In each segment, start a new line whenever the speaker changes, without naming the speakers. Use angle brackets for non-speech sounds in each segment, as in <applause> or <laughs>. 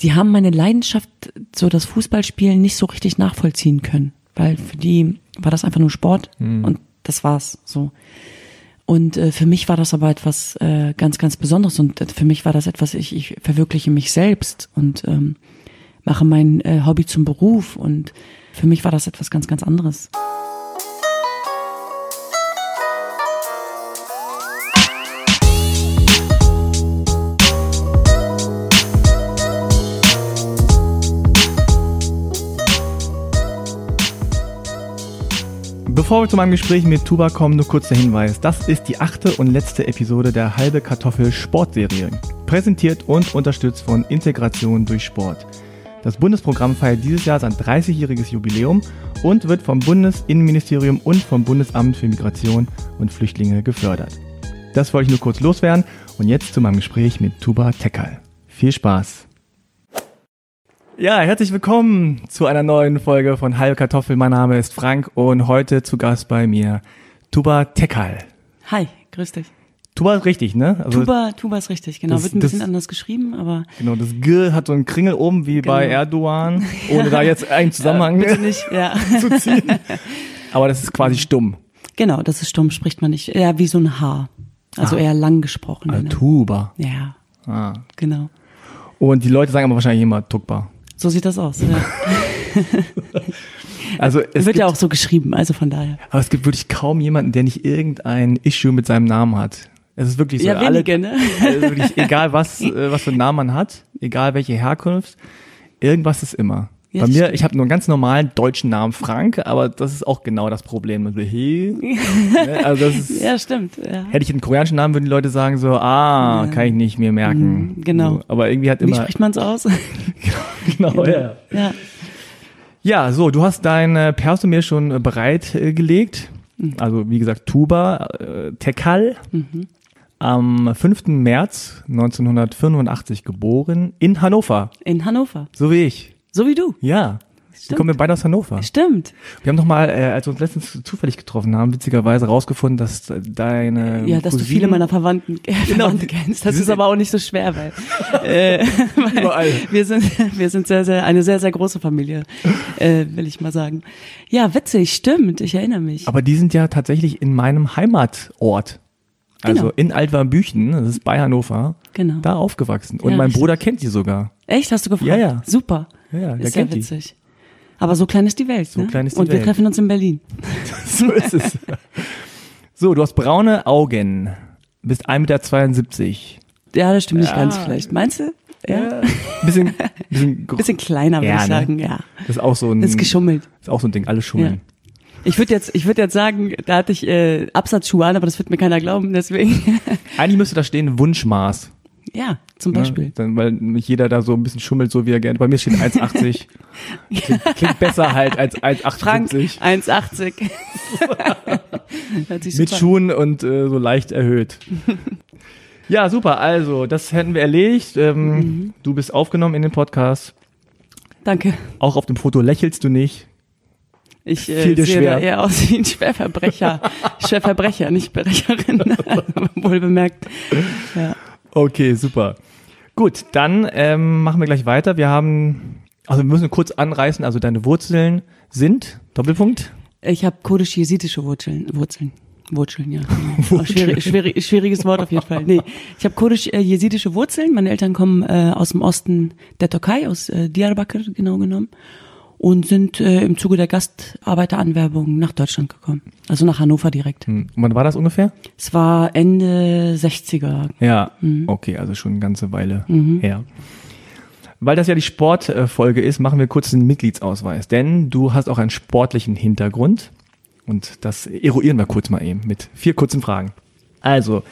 die haben meine Leidenschaft, so das Fußballspielen, nicht so richtig nachvollziehen können. Weil für die war das einfach nur Sport und das war's so. Und äh, für mich war das aber etwas äh, ganz, ganz Besonderes und äh, für mich war das etwas, ich, ich verwirkliche mich selbst und ähm, mache mein äh, Hobby zum Beruf und für mich war das etwas ganz, ganz anderes.
Bevor wir zu meinem Gespräch mit Tuba kommen, nur kurz der Hinweis. Das ist die achte und letzte Episode der Halbe Kartoffel Sportserie. Präsentiert und unterstützt von Integration durch Sport. Das Bundesprogramm feiert dieses Jahr sein 30-jähriges Jubiläum und wird vom Bundesinnenministerium und vom Bundesamt für Migration und Flüchtlinge gefördert. Das wollte ich nur kurz loswerden und jetzt zu meinem Gespräch mit Tuba Tekal. Viel Spaß! Ja, herzlich willkommen zu einer neuen Folge von Halbe Kartoffel. Mein Name ist Frank und heute zu Gast bei mir Tuba Tekal.
Hi, grüß dich.
Tuba ist richtig, ne? Also,
Tuba, Tuba ist richtig, genau.
das-
Wird ein
das-
bisschen anders geschrieben, aber
Genau, das G hat so einen Kringel oben wie bei
Genau.
Erdogan, <laughs> ohne da jetzt einen Zusammenhang
bitte nicht, ja. <laughs>
zu ziehen. Aber das ist quasi stumm.
Genau, das ist stumm, spricht man nicht. Eher wie so ein H. Also
Ah.
eher lang gesprochen.
Also
ne?
Tuba.
Ja,
Ah.
genau.
Und die Leute sagen aber wahrscheinlich immer Tukba.
So sieht das aus. Ja. <laughs>
Also
Es wird ja auch so geschrieben, also von daher.
aber es gibt wirklich kaum jemanden, der nicht irgendein Issue mit seinem Namen hat. Es ist wirklich so.
ja,
alle,
wenige, ne? <laughs>
also wirklich, egal was, äh, was für einen Namen man hat, egal welche Herkunft, irgendwas ist immer. Bei mir, ich habe nur einen ganz normalen deutschen Namen Frank, aber das ist auch genau das Problem. Also, hey, <laughs> ne, also das ist,
Ja, stimmt. Ja.
hätte ich einen koreanischen Namen, würden die Leute sagen so, ah,
Ja.
kann ich nicht mir merken.
Mhm, genau.
So, aber irgendwie hat
Wie
immer,
spricht man es aus? <laughs>
genau, ja.
ja.
Ja, so, du hast dein Perso mir schon äh, bereit äh, gelegt.
Mhm.
Also, wie gesagt, Tuba, äh, Tekal. Am 5. März 1985 geboren in Hannover.
In Hannover.
So wie ich.
So wie du.
Ja. Wir
Stimmt.
kommen wir beide aus Hannover.
Stimmt.
Wir haben noch mal, äh, als wir uns letztens zufällig getroffen haben, witzigerweise rausgefunden, dass deine
Ja, dass du
Cousinen
viele meiner Verwandten, äh, Verwandte kennst. Das
Sie
ist aber auch nicht so schwer, weil, <laughs> äh, weil
Überall.
wir sind, wir sind sehr, sehr, eine sehr, sehr große Familie, äh, will ich mal sagen. Ja, witzig, stimmt, ich erinnere mich.
Aber die sind ja tatsächlich in meinem Heimatort. Also
Genau.
in Altwarmbüchen, das ist bei Hannover,
Genau.
da aufgewachsen. Und
Ja,
mein
richtig.
Bruder kennt die sogar.
Echt, hast du gefragt?
Ja, ja.
Super.
Ja, ja,
ist ja
kennt die.
witzig. Aber so klein ist die Welt,
So
ne?
klein ist die
Und wir
Welt.
treffen uns in Berlin. <laughs>
So ist es. So, du hast braune Augen, bist 1,72 Meter.
Ja, das stimmt nicht
Ja.
ganz vielleicht. Meinst du? Ja.
Bisschen, bisschen, <laughs> gro-
Bisschen kleiner, würde
Ja,
ich
ne?
sagen, ja.
Das ist auch so ein,
Ist geschummelt.
ist auch so ein Ding, alle schummeln.
Ich würde jetzt, ich würde jetzt sagen, da hatte ich äh, Absatzschuhe an, aber das wird mir keiner glauben, deswegen.
Eigentlich müsste da stehen Wunschmaß.
Ja, zum
Ne?
Beispiel.
Dann, weil nicht jeder da so ein bisschen schummelt, so wie er gerne. Bei mir steht 1,80. <laughs> klingt, klingt besser halt als
Frank,
1,78.
1,80. <laughs> Hört sich
Mit
super an.
Schuhen und äh, so leicht erhöht. <laughs> ja, super. Also, das hätten wir erledigt. Ähm,
Mhm.
Du bist aufgenommen in den Podcast.
Danke.
Auch auf dem Foto lächelst du nicht.
Ich äh, sehe
schwer?
da eher aus wie ein Schwerverbrecher. Schwerverbrecher, nicht Verbrecherin. Wohl bemerkt. Ja.
Okay, super. Gut, dann ähm, machen wir gleich weiter. Wir haben, also wir müssen kurz anreißen, also deine Wurzeln sind, Doppelpunkt,
Ich habe kurdisch-jesidische Wurzeln. Wurzeln. Wurzeln, ja. Genau. <laughs> Auch Schwierig, schwierig, schwieriges Wort auf jeden Fall. Nee, ich habe kurdisch-jesidische Wurzeln. Meine Eltern kommen äh, aus dem Osten der Türkei, aus äh, Diyarbakir genau genommen. Und sind äh, im Zuge der Gastarbeiteranwerbung nach Deutschland gekommen. Also nach Hannover direkt.
hm. wann war das ungefähr?
Es war Ende 60er.
Ja,
Mhm.
okay, also schon eine ganze Weile her. Weil das ja die Sportfolge ist, machen wir kurz den Mitgliedsausweis, denn du hast auch einen sportlichen Hintergrund und das eruieren wir kurz mal eben mit vier kurzen Fragen. Also,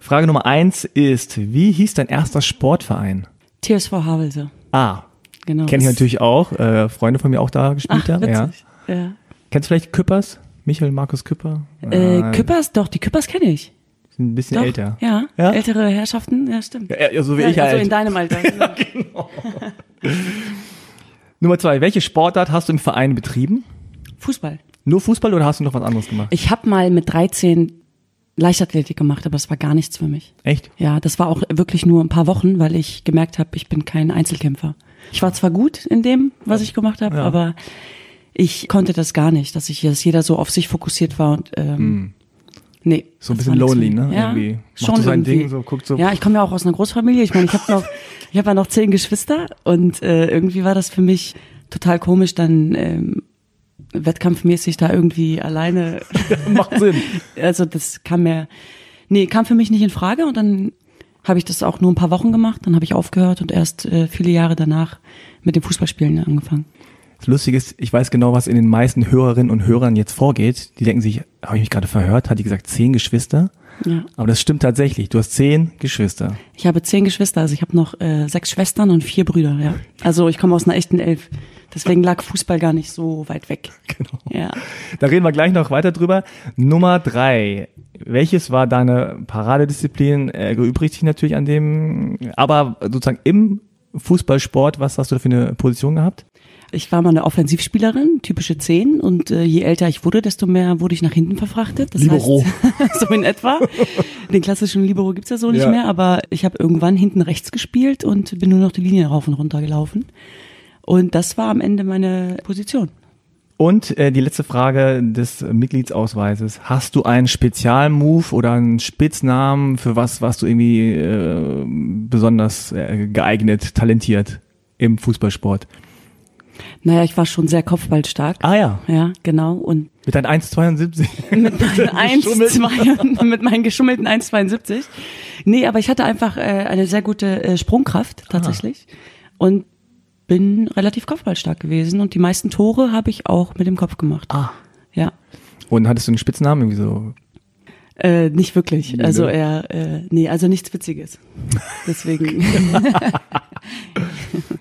Frage Nummer eins ist, wie hieß dein erster Sportverein?
TSV Havelse.
Ah,
Genau.
kenne ich natürlich auch, äh, Freunde von mir auch da gespielt
Ach,
haben. Ja.
witzig. Ja.
Kennst du vielleicht Küppers? Michael Markus Küpper?
Äh,
Nein,
Küppers, doch, die Küppers kenne ich.
Ein bisschen
Doch,
älter.
Ja,
Ja?
ältere Herrschaften, ja, stimmt.
Ja, so wie
ja,
ich
also
halt.
in deinem Alter. <laughs> genau. <laughs>
Nummer zwei, welche Sportart hast du im Verein betrieben?
Fußball.
Nur Fußball oder hast du noch was anderes gemacht?
Ich habe mal mit 13 Leichtathletik gemacht, aber es war gar nichts für mich.
Echt?
Ja, das war auch wirklich nur ein paar Wochen, weil ich gemerkt habe, ich bin kein Einzelkämpfer. Ich war zwar gut in dem, was ich gemacht habe,
Ja.
aber ich konnte das gar nicht, dass ich, dass jeder so auf sich fokussiert war und ähm, nee.
So ein bisschen lonely, ne?
Ja,
Irgendwie. Macht
schon
so sein
irgendwie.
Ding, so guckt so.
Ja, ich komme ja auch aus einer Großfamilie. Ich meine, ich habe noch, <laughs> ich habe ja noch zehn Geschwister und äh, irgendwie war das für mich total komisch, dann ähm, wettkampfmäßig da irgendwie alleine. <laughs>
Macht Sinn. <laughs>
Also das kam mir, nee, kam für mich nicht in Frage und dann habe ich das auch nur ein paar Wochen gemacht, dann habe ich aufgehört und erst äh, viele Jahre danach mit dem Fußballspielen angefangen.
Das Lustige ist, ich weiß genau, was in den meisten Hörerinnen und Hörern jetzt vorgeht. Die denken sich, habe ich mich gerade verhört? Hat die gesagt, zehn Geschwister?
Ja.
Aber das stimmt tatsächlich. Du hast zehn Geschwister.
Ich habe zehn Geschwister, also ich habe noch äh, sechs Schwestern und vier Brüder, ja. Also ich komme aus einer echten Elf. Deswegen lag Fußball gar nicht so weit weg. <laughs>
Genau.
Ja.
Da reden wir gleich noch weiter drüber. Nummer drei. Welches war deine Paradedisziplin? Er erübrigt sich natürlich an dem, aber sozusagen im Fußballsport, was hast du da für eine Position gehabt?
Ich war mal eine Offensivspielerin, typische Zehn, und äh, je älter ich wurde, desto mehr wurde ich nach hinten verfrachtet. Das
Libero.
Heißt, <laughs> so in etwa. Den klassischen Libero gibt's ja so nicht
Ja.
mehr, aber ich habe irgendwann hinten rechts gespielt und bin nur noch die Linie rauf und runter gelaufen. Und das war am Ende meine Position.
Und äh, die letzte Frage des Mitgliedsausweises. Hast du einen Spezialmove oder einen Spitznamen für was, was du irgendwie äh, besonders äh, geeignet, talentiert im Fußballsport?
Naja, ich war schon sehr kopfballstark.
Ah ja,
Ja, genau. Und
mit deinen 1,72. <laughs>
mit meinen <laughs> 1,
Geschummelten.
2, <laughs> mit meinen geschummelten 1,72. Nee, aber ich hatte einfach äh, eine sehr gute äh, Sprungkraft tatsächlich und bin relativ kopfballstark gewesen und die meisten Tore habe ich auch mit dem Kopf gemacht.
Ah.
Ja.
Und hattest du einen Spitznamen irgendwie so?
Äh, nicht wirklich.
Nee,
Also
ne?
eher, äh, nee, also nichts Witziges. Deswegen. <laughs>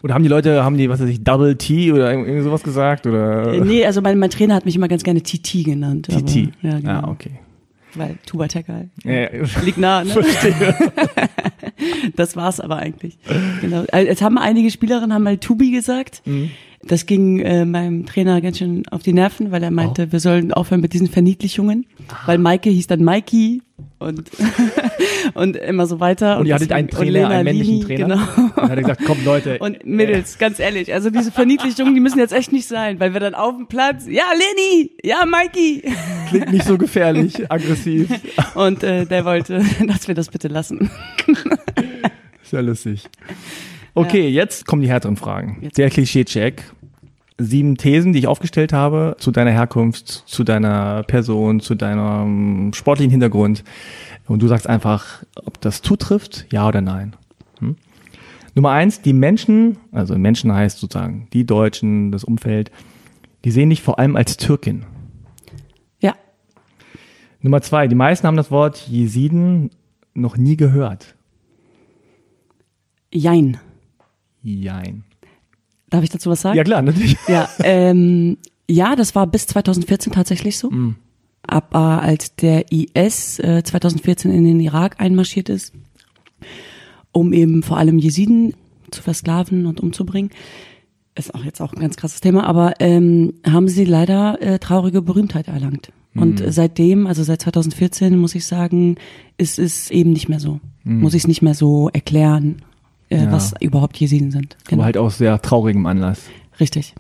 Oder haben die Leute, haben die, was weiß ich, Double T oder irgendwie sowas gesagt? Oder?
Äh, nee, also mein, mein Trainer hat mich immer ganz gerne TT genannt.
TT.
Ja, genau.
Ah, okay.
Weil Tuba Tekal.
Ja.
Liegt nah, ne? <laughs> das war's aber eigentlich. Genau. Jetzt haben einige Spielerinnen haben mal Tubi gesagt.
Mhm.
Das ging äh, meinem Trainer ganz schön auf die Nerven, weil er meinte,
Oh.
wir sollen aufhören mit diesen Verniedlichungen. Weil Maike hieß dann Mikey und, <laughs> und immer so weiter.
Und ihr hattet einen
und
Trainer, einen männlichen
Lini,
Trainer?
Genau.
Und hat er gesagt, komm Leute.
Und Mädels, ganz ehrlich, also diese Verniedlichungen, die müssen jetzt echt nicht sein, weil wir dann auf dem Platz, ja Leni, ja Mikey.
Klingt nicht so gefährlich, <laughs> aggressiv.
Und äh, der wollte, <laughs> dass wir das bitte lassen.
Ist ja lustig. Okay, jetzt kommen die härteren Fragen.
Jetzt.
Der Klischee-Check. Sieben Thesen, die ich aufgestellt habe zu deiner Herkunft, zu deiner Person, zu deinem sportlichen Hintergrund. Und du sagst einfach, ob das zutrifft, ja oder nein. Hm? Nummer eins, die Menschen, also Menschen heißt sozusagen die Deutschen, das Umfeld, die sehen dich vor allem als Türkin.
Ja,
Nummer zwei, die meisten haben das Wort Jesiden noch nie gehört.
jein.
Jein.
Darf ich dazu was sagen?
Ja klar, natürlich.
Ja, ähm, ja, das war bis 2014 tatsächlich so. Aber als der IS äh, 2014 in den Irak einmarschiert ist, um eben vor allem Jesiden zu versklaven und umzubringen, ist auch jetzt auch ein ganz krasses Thema, aber ähm, haben sie leider äh, traurige Berühmtheit erlangt. Und seitdem, also seit 2014, muss ich sagen, ist es eben nicht mehr so. Muss ich es nicht mehr so erklären, äh,
Ja.
was überhaupt Jesiden sind.
Aber halt aus sehr traurigem Anlass.
Richtig.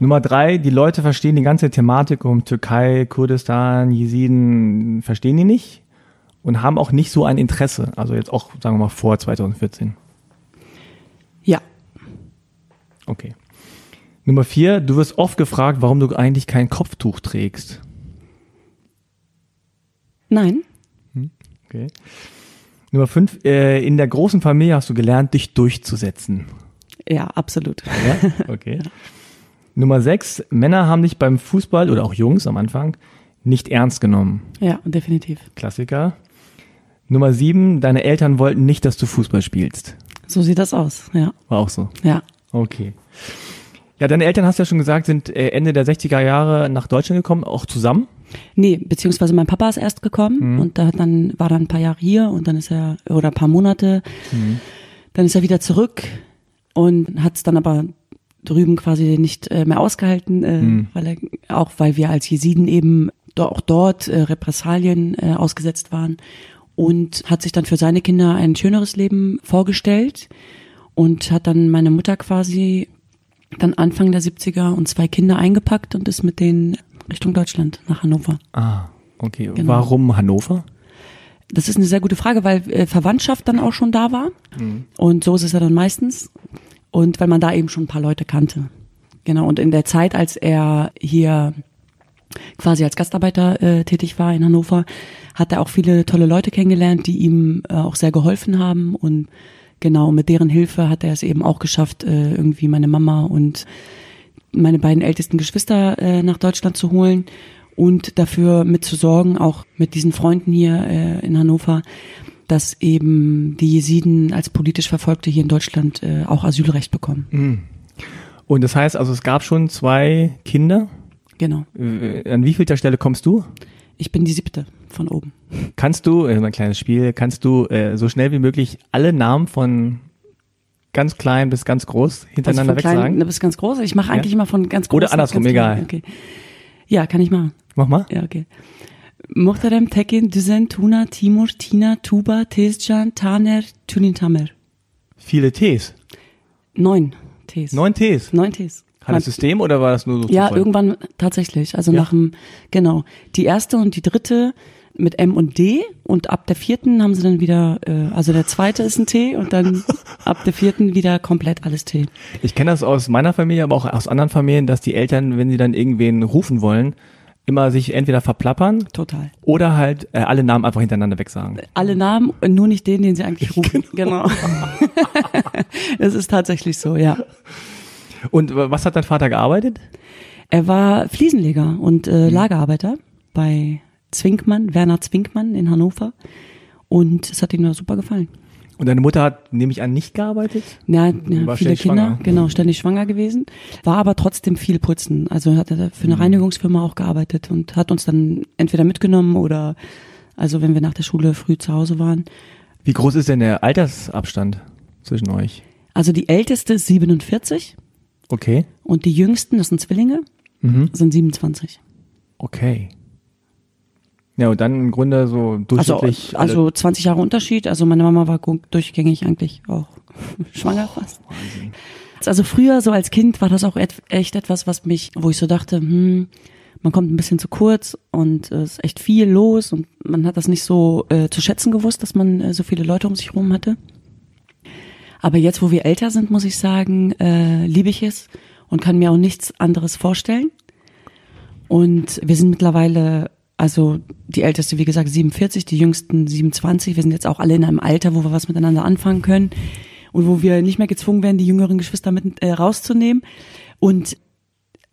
Nummer drei, die Leute verstehen die ganze Thematik um Türkei, Kurdistan, Jesiden, verstehen die nicht und haben auch nicht so ein Interesse. Also jetzt auch, sagen wir mal, vor 2014.
Ja.
Okay. Nummer vier, du wirst oft gefragt, warum du eigentlich kein Kopftuch trägst.
Nein.
Okay. Nummer fünf, äh, in der großen Familie hast du gelernt, dich durchzusetzen.
Ja, absolut.
Ja, okay. <laughs> Nummer sechs, Männer haben dich beim Fußball oder auch Jungs am Anfang nicht ernst genommen.
Ja, definitiv.
Klassiker. Nummer sieben, deine Eltern wollten nicht, dass du Fußball spielst.
So sieht das aus. Ja,
War auch so.
ja.
Okay. Ja, deine Eltern, hast du ja schon gesagt, sind äh, Ende der 60er Jahre nach Deutschland gekommen, auch zusammen.
Nee, beziehungsweise mein Papa ist erst gekommen und da hat dann war dann ein paar Jahre hier und dann ist er oder ein paar Monate. Dann ist er wieder zurück und hat es dann aber drüben quasi nicht äh, mehr ausgehalten, äh, weil er auch weil wir als Jesiden eben auch dort äh, Repressalien äh, ausgesetzt waren und hat sich dann für seine Kinder ein schöneres Leben vorgestellt und hat dann meine Mutter quasi dann Anfang der 70er und zwei Kinder eingepackt und ist mit denen Richtung Deutschland nach Hannover.
Ah, okay. Genau. Warum Hannover?
Das ist eine sehr gute Frage, weil äh, Verwandtschaft dann auch schon da war. Mhm. Und so ist es ja dann meistens. Und weil man da eben schon ein paar Leute kannte. Genau. Und in der Zeit, als er hier quasi als Gastarbeiter äh, tätig war in Hannover, hat er auch viele tolle Leute kennengelernt, die ihm äh, auch sehr geholfen haben. Und genau, mit deren Hilfe hat er es eben auch geschafft, äh, irgendwie meine Mama und meine beiden ältesten Geschwister äh, nach Deutschland zu holen und dafür mitzusorgen, auch mit diesen Freunden hier äh, in Hannover, dass eben die Jesiden als politisch Verfolgte hier in Deutschland äh, auch Asylrecht bekommen. Mhm.
Und das heißt also, es gab schon zwei Kinder?
Genau.
Äh, an wie vielter Stelle kommst du?
Ich bin die siebte von oben.
Kannst du, äh, ein kleines Spiel, kannst du äh, so schnell wie möglich alle Namen von ganz klein bis ganz groß hintereinander also weg sagen?
Bis ganz groß. Ich mache eigentlich ja? immer von ganz groß.
Oder andersrum, egal.
Okay. Ja, kann ich machen.
Mach mal.
Ja, okay. Muhterem Tekin, Düzen, Tuna, Timur, Tina, Tuba, Tezcan, Taner, Tunintamer.
Viele Ts.
Neun Ts.
Neun Ts.
Neun Ts.
Hat das System oder war das nur so?
Ja, irgendwann tatsächlich. Also ja. nach dem, genau. Die erste und die dritte mit M und D und ab der vierten haben sie dann wieder, äh, also der zweite ist ein T und dann <laughs> ab der vierten wieder komplett alles T.
Ich kenne das aus meiner Familie, aber auch aus anderen Familien, dass die Eltern, wenn sie dann irgendwen rufen wollen, immer sich entweder verplappern.
Total.
Oder halt äh, alle Namen einfach hintereinander wegsagen.
Alle Namen und nur nicht den, den sie eigentlich <laughs> rufen. Genau. genau. <laughs> das ist tatsächlich so, ja.
Und was hat dein Vater gearbeitet?
Er war Fliesenleger und äh, mhm. Lagerarbeiter bei Zwinkmann, Werner Zwinkmann in Hannover. Und es hat ihm da super gefallen.
Und deine Mutter hat, nehme ich an, nicht gearbeitet?
Ja, ja viele Kinder, schwanger. genau, ständig schwanger gewesen, war aber trotzdem viel putzen. Also hat er für eine mhm. Reinigungsfirma auch gearbeitet und hat uns dann entweder mitgenommen oder, also wenn wir nach der Schule früh zu Hause waren.
Wie groß ist denn der Altersabstand zwischen euch?
Also die älteste ist 47.
Okay.
Und die jüngsten, das sind Zwillinge, mhm. sind 27.
Okay. Ja, und dann im Grunde so durchschnittlich.
Also, also 20 Jahre Unterschied. Also meine Mama war durchgängig eigentlich auch <laughs> schwanger fast. Wahnsinn. Also früher, so als Kind, war das auch echt etwas, was mich, wo ich so dachte, hm, man kommt ein bisschen zu kurz und es ist echt viel los und man hat das nicht so äh, zu schätzen gewusst, dass man äh, so viele Leute um sich herum hatte. Aber jetzt, wo wir älter sind, muss ich sagen, äh, liebe ich es und kann mir auch nichts anderes vorstellen. Und wir sind mittlerweile also die älteste, wie gesagt, 47, die jüngsten 27. Wir sind jetzt auch alle in einem Alter, wo wir was miteinander anfangen können und wo wir nicht mehr gezwungen werden, die jüngeren Geschwister mit äh, rauszunehmen. Und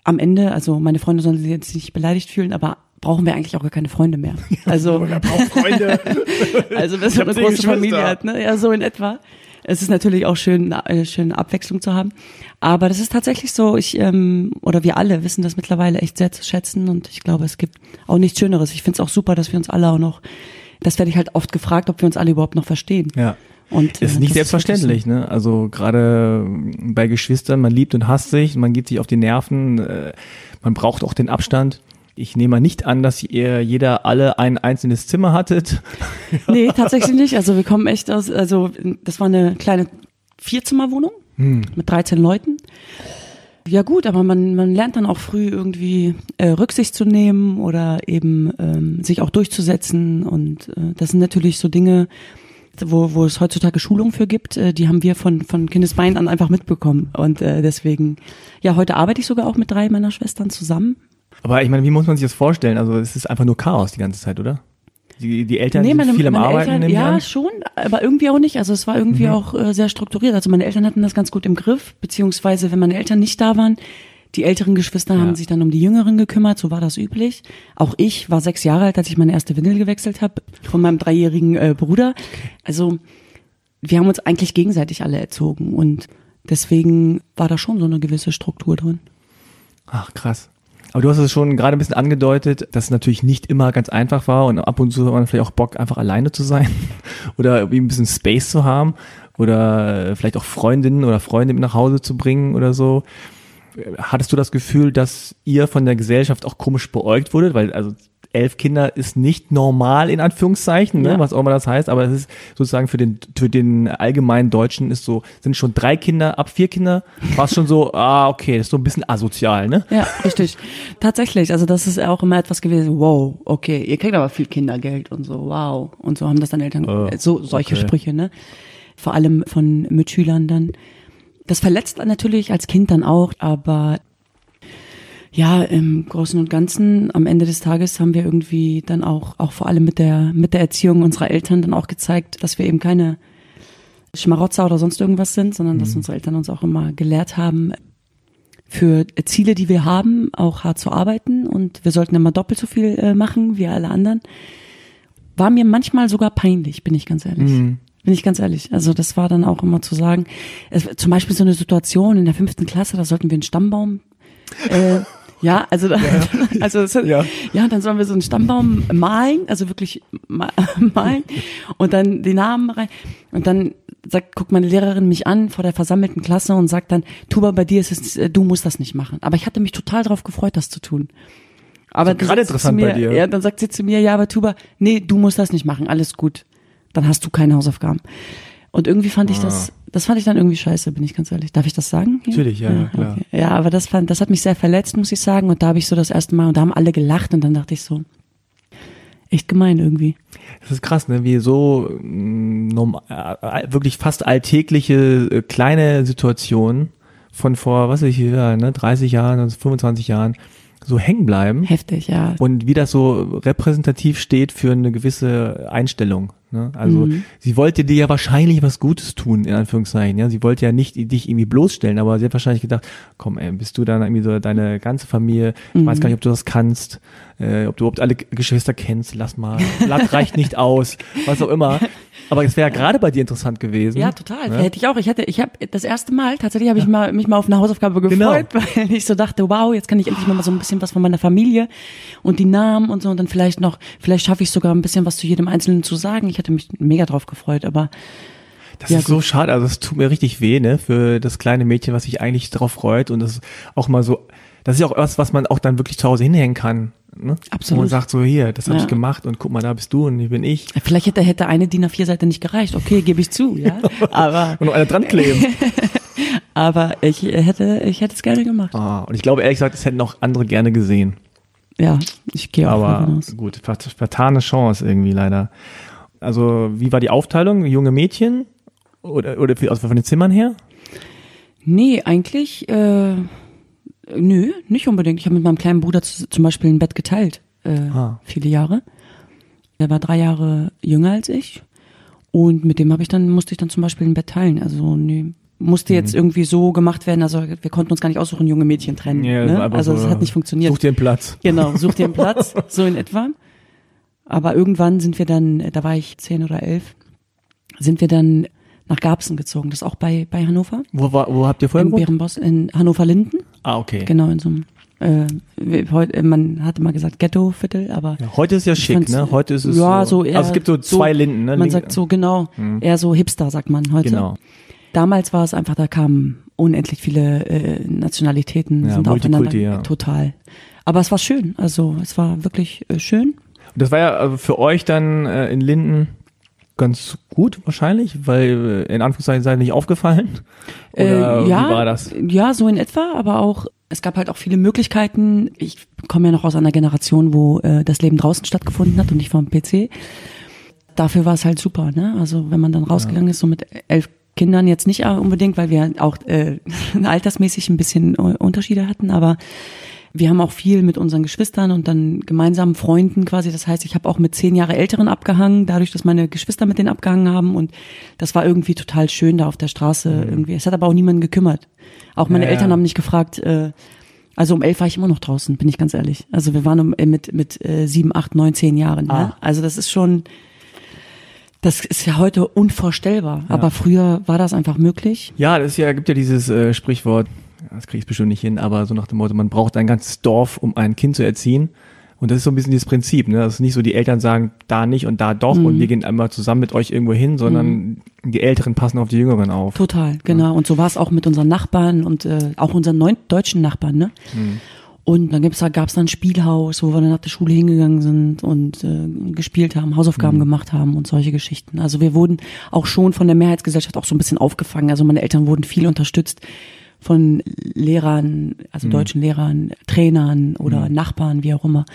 am Ende, also meine Freunde sollen sich jetzt nicht beleidigt fühlen, aber brauchen wir eigentlich auch gar keine Freunde mehr. <laughs> Also,
Freunde. <laughs>
also wenn man eine große Familie hat, ne? Ja, so in etwa es ist natürlich auch schön, eine schöne Abwechslung zu haben. Aber das ist tatsächlich so, ich, ähm, oder wir alle wissen das mittlerweile echt sehr zu schätzen und ich glaube, es gibt auch nichts Schöneres. Ich finde es auch super, dass wir uns alle auch noch, das werde ich halt oft gefragt, ob wir uns alle überhaupt noch verstehen.
Ja. Und, ist äh, nicht selbstverständlich, so. ne? Also gerade bei Geschwistern, man liebt und hasst sich, man geht sich auf die Nerven, äh, man braucht auch den Abstand. Ich nehme mal nicht an, dass ihr jeder alle ein einzelnes Zimmer hattet. <laughs>
nee, tatsächlich nicht. Also wir kommen echt aus, also das war eine kleine Vierzimmerwohnung hm. mit 13 Leuten. Ja gut, aber man, man lernt dann auch früh irgendwie äh, Rücksicht zu nehmen oder eben ähm, sich auch durchzusetzen. Und äh, das sind natürlich so Dinge, wo, wo es heutzutage Schulungen für gibt, äh, die haben wir von, von Kindesbein an einfach mitbekommen. Und äh, deswegen, ja, heute arbeite ich sogar auch mit drei meiner Schwestern zusammen
aber ich meine, wie muss man sich das vorstellen? Also es ist einfach nur Chaos die ganze Zeit, oder? Die, die Eltern nee, meine, sind viel am Arbeiten.
Eltern, ja, schon, aber irgendwie auch nicht. Also es war irgendwie mhm. auch äh, sehr strukturiert. Also meine Eltern hatten das ganz gut im Griff, beziehungsweise wenn meine Eltern nicht da waren, die älteren Geschwister ja. haben sich dann um die Jüngeren gekümmert, so war das üblich. Auch ich war sechs Jahre alt, als ich meine erste Windel gewechselt habe von meinem dreijährigen äh, Bruder. Also wir haben uns eigentlich gegenseitig alle erzogen und deswegen war da schon so eine gewisse Struktur drin.
Ach krass. Aber du hast es schon gerade ein bisschen angedeutet, dass es natürlich nicht immer ganz einfach war und ab und zu hat man vielleicht auch Bock, einfach alleine zu sein <laughs> oder irgendwie ein bisschen Space zu haben oder vielleicht auch Freundinnen oder Freunde mit nach Hause zu bringen oder so. Hattest du das Gefühl, dass ihr von der Gesellschaft auch komisch beäugt wurdet? Weil also elf Kinder ist nicht normal in Anführungszeichen, ne,
Ja.
was auch immer das heißt, aber es ist sozusagen für den für den allgemeinen Deutschen ist so sind schon drei Kinder ab vier Kinder war es schon so <laughs> ah okay das ist so ein bisschen asozial ne
Ja, richtig. Tatsächlich. Also das ist auch immer etwas gewesen. Wow, okay, ihr kriegt aber viel Kindergeld und so. Wow. Und so haben das dann Eltern.
Oh,
so solche
okay.
Sprüche, ne? Vor allem von Mitschülern dann. Das verletzt natürlich als Kind dann auch, aber ja, im Großen und Ganzen, am Ende des Tages haben wir irgendwie dann auch, auch vor allem mit der, mit der Erziehung unserer Eltern dann auch gezeigt, dass wir eben keine Schmarotzer oder sonst irgendwas sind, sondern dass unsere Eltern uns auch immer gelehrt haben, für Ziele, die wir haben, auch hart zu arbeiten und wir sollten immer doppelt so viel äh, machen wie alle anderen. War mir manchmal sogar peinlich, bin ich ganz ehrlich.
Mhm.
Bin ich ganz ehrlich. Also das war dann auch immer zu sagen, es, zum Beispiel so eine Situation in der fünften Klasse, da sollten wir einen Stammbaum äh, <laughs> ja, also, <laughs> also es,
Ja.
ja. ja, dann sollen wir so einen Stammbaum malen, also wirklich ma- <laughs> malen und dann die Namen rein und dann sagt, guckt meine Lehrerin mich an vor der versammelten Klasse und sagt dann, Tuba, bei dir ist es, äh, du musst das nicht machen. Aber ich hatte mich total darauf gefreut, das zu tun. Aber
So gerade interessant
zu
bei
mir,
dir.
Ja, dann sagt sie zu mir, ja, aber Tuba, nee, du musst das nicht machen, alles gut. Dann hast du keine Hausaufgaben. Und irgendwie fand ich das, das fand ich dann irgendwie scheiße, bin ich ganz ehrlich. Darf ich das sagen? hier?
Natürlich, ja, ja, klar.
okay. Ja, aber das fand, das hat mich sehr verletzt, muss ich sagen. Und da habe ich so das erste Mal, und da haben alle gelacht und dann dachte ich so, echt gemein irgendwie.
Das ist krass, ne? Wie so mm, norm- äh, wirklich fast alltägliche äh, kleine Situationen von vor, was weiß ich, ja, ne, 30 Jahren, also 25 Jahren so hängen bleiben
Heftig, ja.
und wie das so repräsentativ steht für eine gewisse Einstellung. Ne? Also sie wollte dir ja wahrscheinlich was Gutes tun, in Anführungszeichen. Ja, sie wollte ja nicht dich irgendwie bloßstellen, aber sie hat wahrscheinlich gedacht, komm, ey, bist du dann irgendwie so deine ganze Familie, ich weiß gar nicht, ob du das kannst, äh, ob du überhaupt alle Geschwister kennst, lass mal, Blatt reicht nicht aus, was auch immer. <laughs> Aber es wäre ja gerade bei dir interessant gewesen.
Ja, total.
Ne?
Hätte ich auch. Ich hatte, ich habe das erste Mal tatsächlich habe ich mal mich mal auf eine Hausaufgabe gefreut, weil ich so dachte, wow, jetzt kann ich endlich mal so ein bisschen was von meiner Familie und die Namen und so und dann vielleicht noch, vielleicht schaffe ich sogar ein bisschen was zu jedem Einzelnen zu sagen. Ich hatte mich mega drauf gefreut, aber
Das
Ja,
ist so schade, also es tut mir richtig weh, ne, für das kleine Mädchen, was sich eigentlich drauf freut und das ist auch mal so, das ist ja auch was, was man auch dann wirklich zu Hause hinhängen kann, ne?
Absolut.
Und man sagt so, hier, das habe
Ja.
ich gemacht und guck mal, da bist du und hier bin ich.
vielleicht hätte hätte eine DIN A4-Seite nicht gereicht. Okay, gebe ich zu, ja. <laughs> Aber
Und noch eine dran kleben. <laughs>
aber ich hätte ich hätte es gerne gemacht.
ah, und ich glaube ehrlich gesagt, das hätten auch andere gerne gesehen.
Ja, ich gehe auch
Aber gut, vert- vertane Chance irgendwie leider. Also, wie war die Aufteilung? Junge Mädchen? Oder, oder also von den Zimmern her?
Nee, eigentlich, äh, nö, nicht unbedingt. Ich habe mit meinem kleinen Bruder zu, zum Beispiel ein Bett geteilt, äh,
Ah.
viele Jahre. Der war drei Jahre jünger als ich. Und mit dem habe ich dann, musste ich dann zum Beispiel ein Bett teilen. Also, nee, musste
Mhm.
jetzt irgendwie so gemacht werden. Also, wir konnten uns gar nicht aussuchen, junge Mädchen trennen.
Ja,
ne? Also,
so,
es hat nicht funktioniert.
Such dir einen Platz.
Genau, such dir einen Platz, <laughs> so in etwa. Aber irgendwann sind wir dann, da war ich zehn oder elf, sind wir dann nach Garbsen gezogen. Das ist auch bei, bei Hannover.
Wo, war, wo habt ihr vorher
In? Bärenboss, in Hannover-Linden.
Ah, okay.
Genau, in so einem, äh, heute, man hatte mal gesagt Ghetto-Viertel, aber
Ja, heute ist ja schick, ne? Heute ist es
ja, so, eher
also es gibt so zwei Linden, ne?
Man
Link-
sagt so, genau, eher so Hipster, sagt man heute.
Genau.
Damals war es einfach, da kamen unendlich viele äh, Nationalitäten,
Ja,
sind aufeinander,
ja.
total. Aber es war schön, also es war wirklich äh, schön.
Und das war ja also für euch dann äh, in Linden ganz gut wahrscheinlich, weil äh, in Anführungszeichen seid ihr nicht aufgefallen? Oder
Äh, ja,
wie war das?
Ja, so in etwa, aber auch, es gab halt auch viele Möglichkeiten. Ich komme ja noch aus einer Generation, wo äh, das Leben draußen stattgefunden hat und nicht vom PC. Dafür war es halt super, ne? Also wenn man dann rausgegangen ist, so mit elf Kindern jetzt nicht unbedingt, weil wir auch äh, <laughs> altersmäßig ein bisschen äh, Unterschiede hatten, aber wir haben auch viel mit unseren Geschwistern und dann gemeinsamen Freunden quasi. Das heißt, ich habe auch mit zehn Jahre Älteren abgehangen, dadurch, dass meine Geschwister mit denen abgehangen haben. Und das war irgendwie total schön da auf der Straße irgendwie. Es hat aber auch niemanden gekümmert. Auch meine
Ja, ja.
Eltern haben nicht gefragt. Äh, also um elf war ich immer noch draußen, bin ich ganz ehrlich. Also wir waren um, äh, mit mit äh, sieben, acht, neun, zehn Jahren.
Ah.
Ne? Also das ist schon, das ist ja heute unvorstellbar. Aber früher war das einfach möglich.
Ja, das ist ja, gibt ja dieses äh, Sprichwort, ja, das kriege ich bestimmt nicht hin, aber so nach dem Motto, man braucht ein ganzes Dorf, um ein Kind zu erziehen. Und das ist so ein bisschen dieses Prinzip, ne? Das ist nicht so, die Eltern sagen da nicht und da doch und wir gehen einmal zusammen mit euch irgendwo hin, sondern die Älteren passen auf die Jüngeren auf.
Total, genau. Und so war es auch mit unseren Nachbarn und äh, auch unseren neun deutschen Nachbarn, ne? Und dann gab's da, gab's da ein Spielhaus, wo wir dann nach der Schule hingegangen sind und äh, gespielt haben, Hausaufgaben mhm. gemacht haben und solche Geschichten. Also wir wurden auch schon von der Mehrheitsgesellschaft auch so ein bisschen aufgefangen. Also meine Eltern wurden viel unterstützt von Lehrern, also mhm. deutschen Lehrern, Trainern oder mhm. Nachbarn, wie auch immer.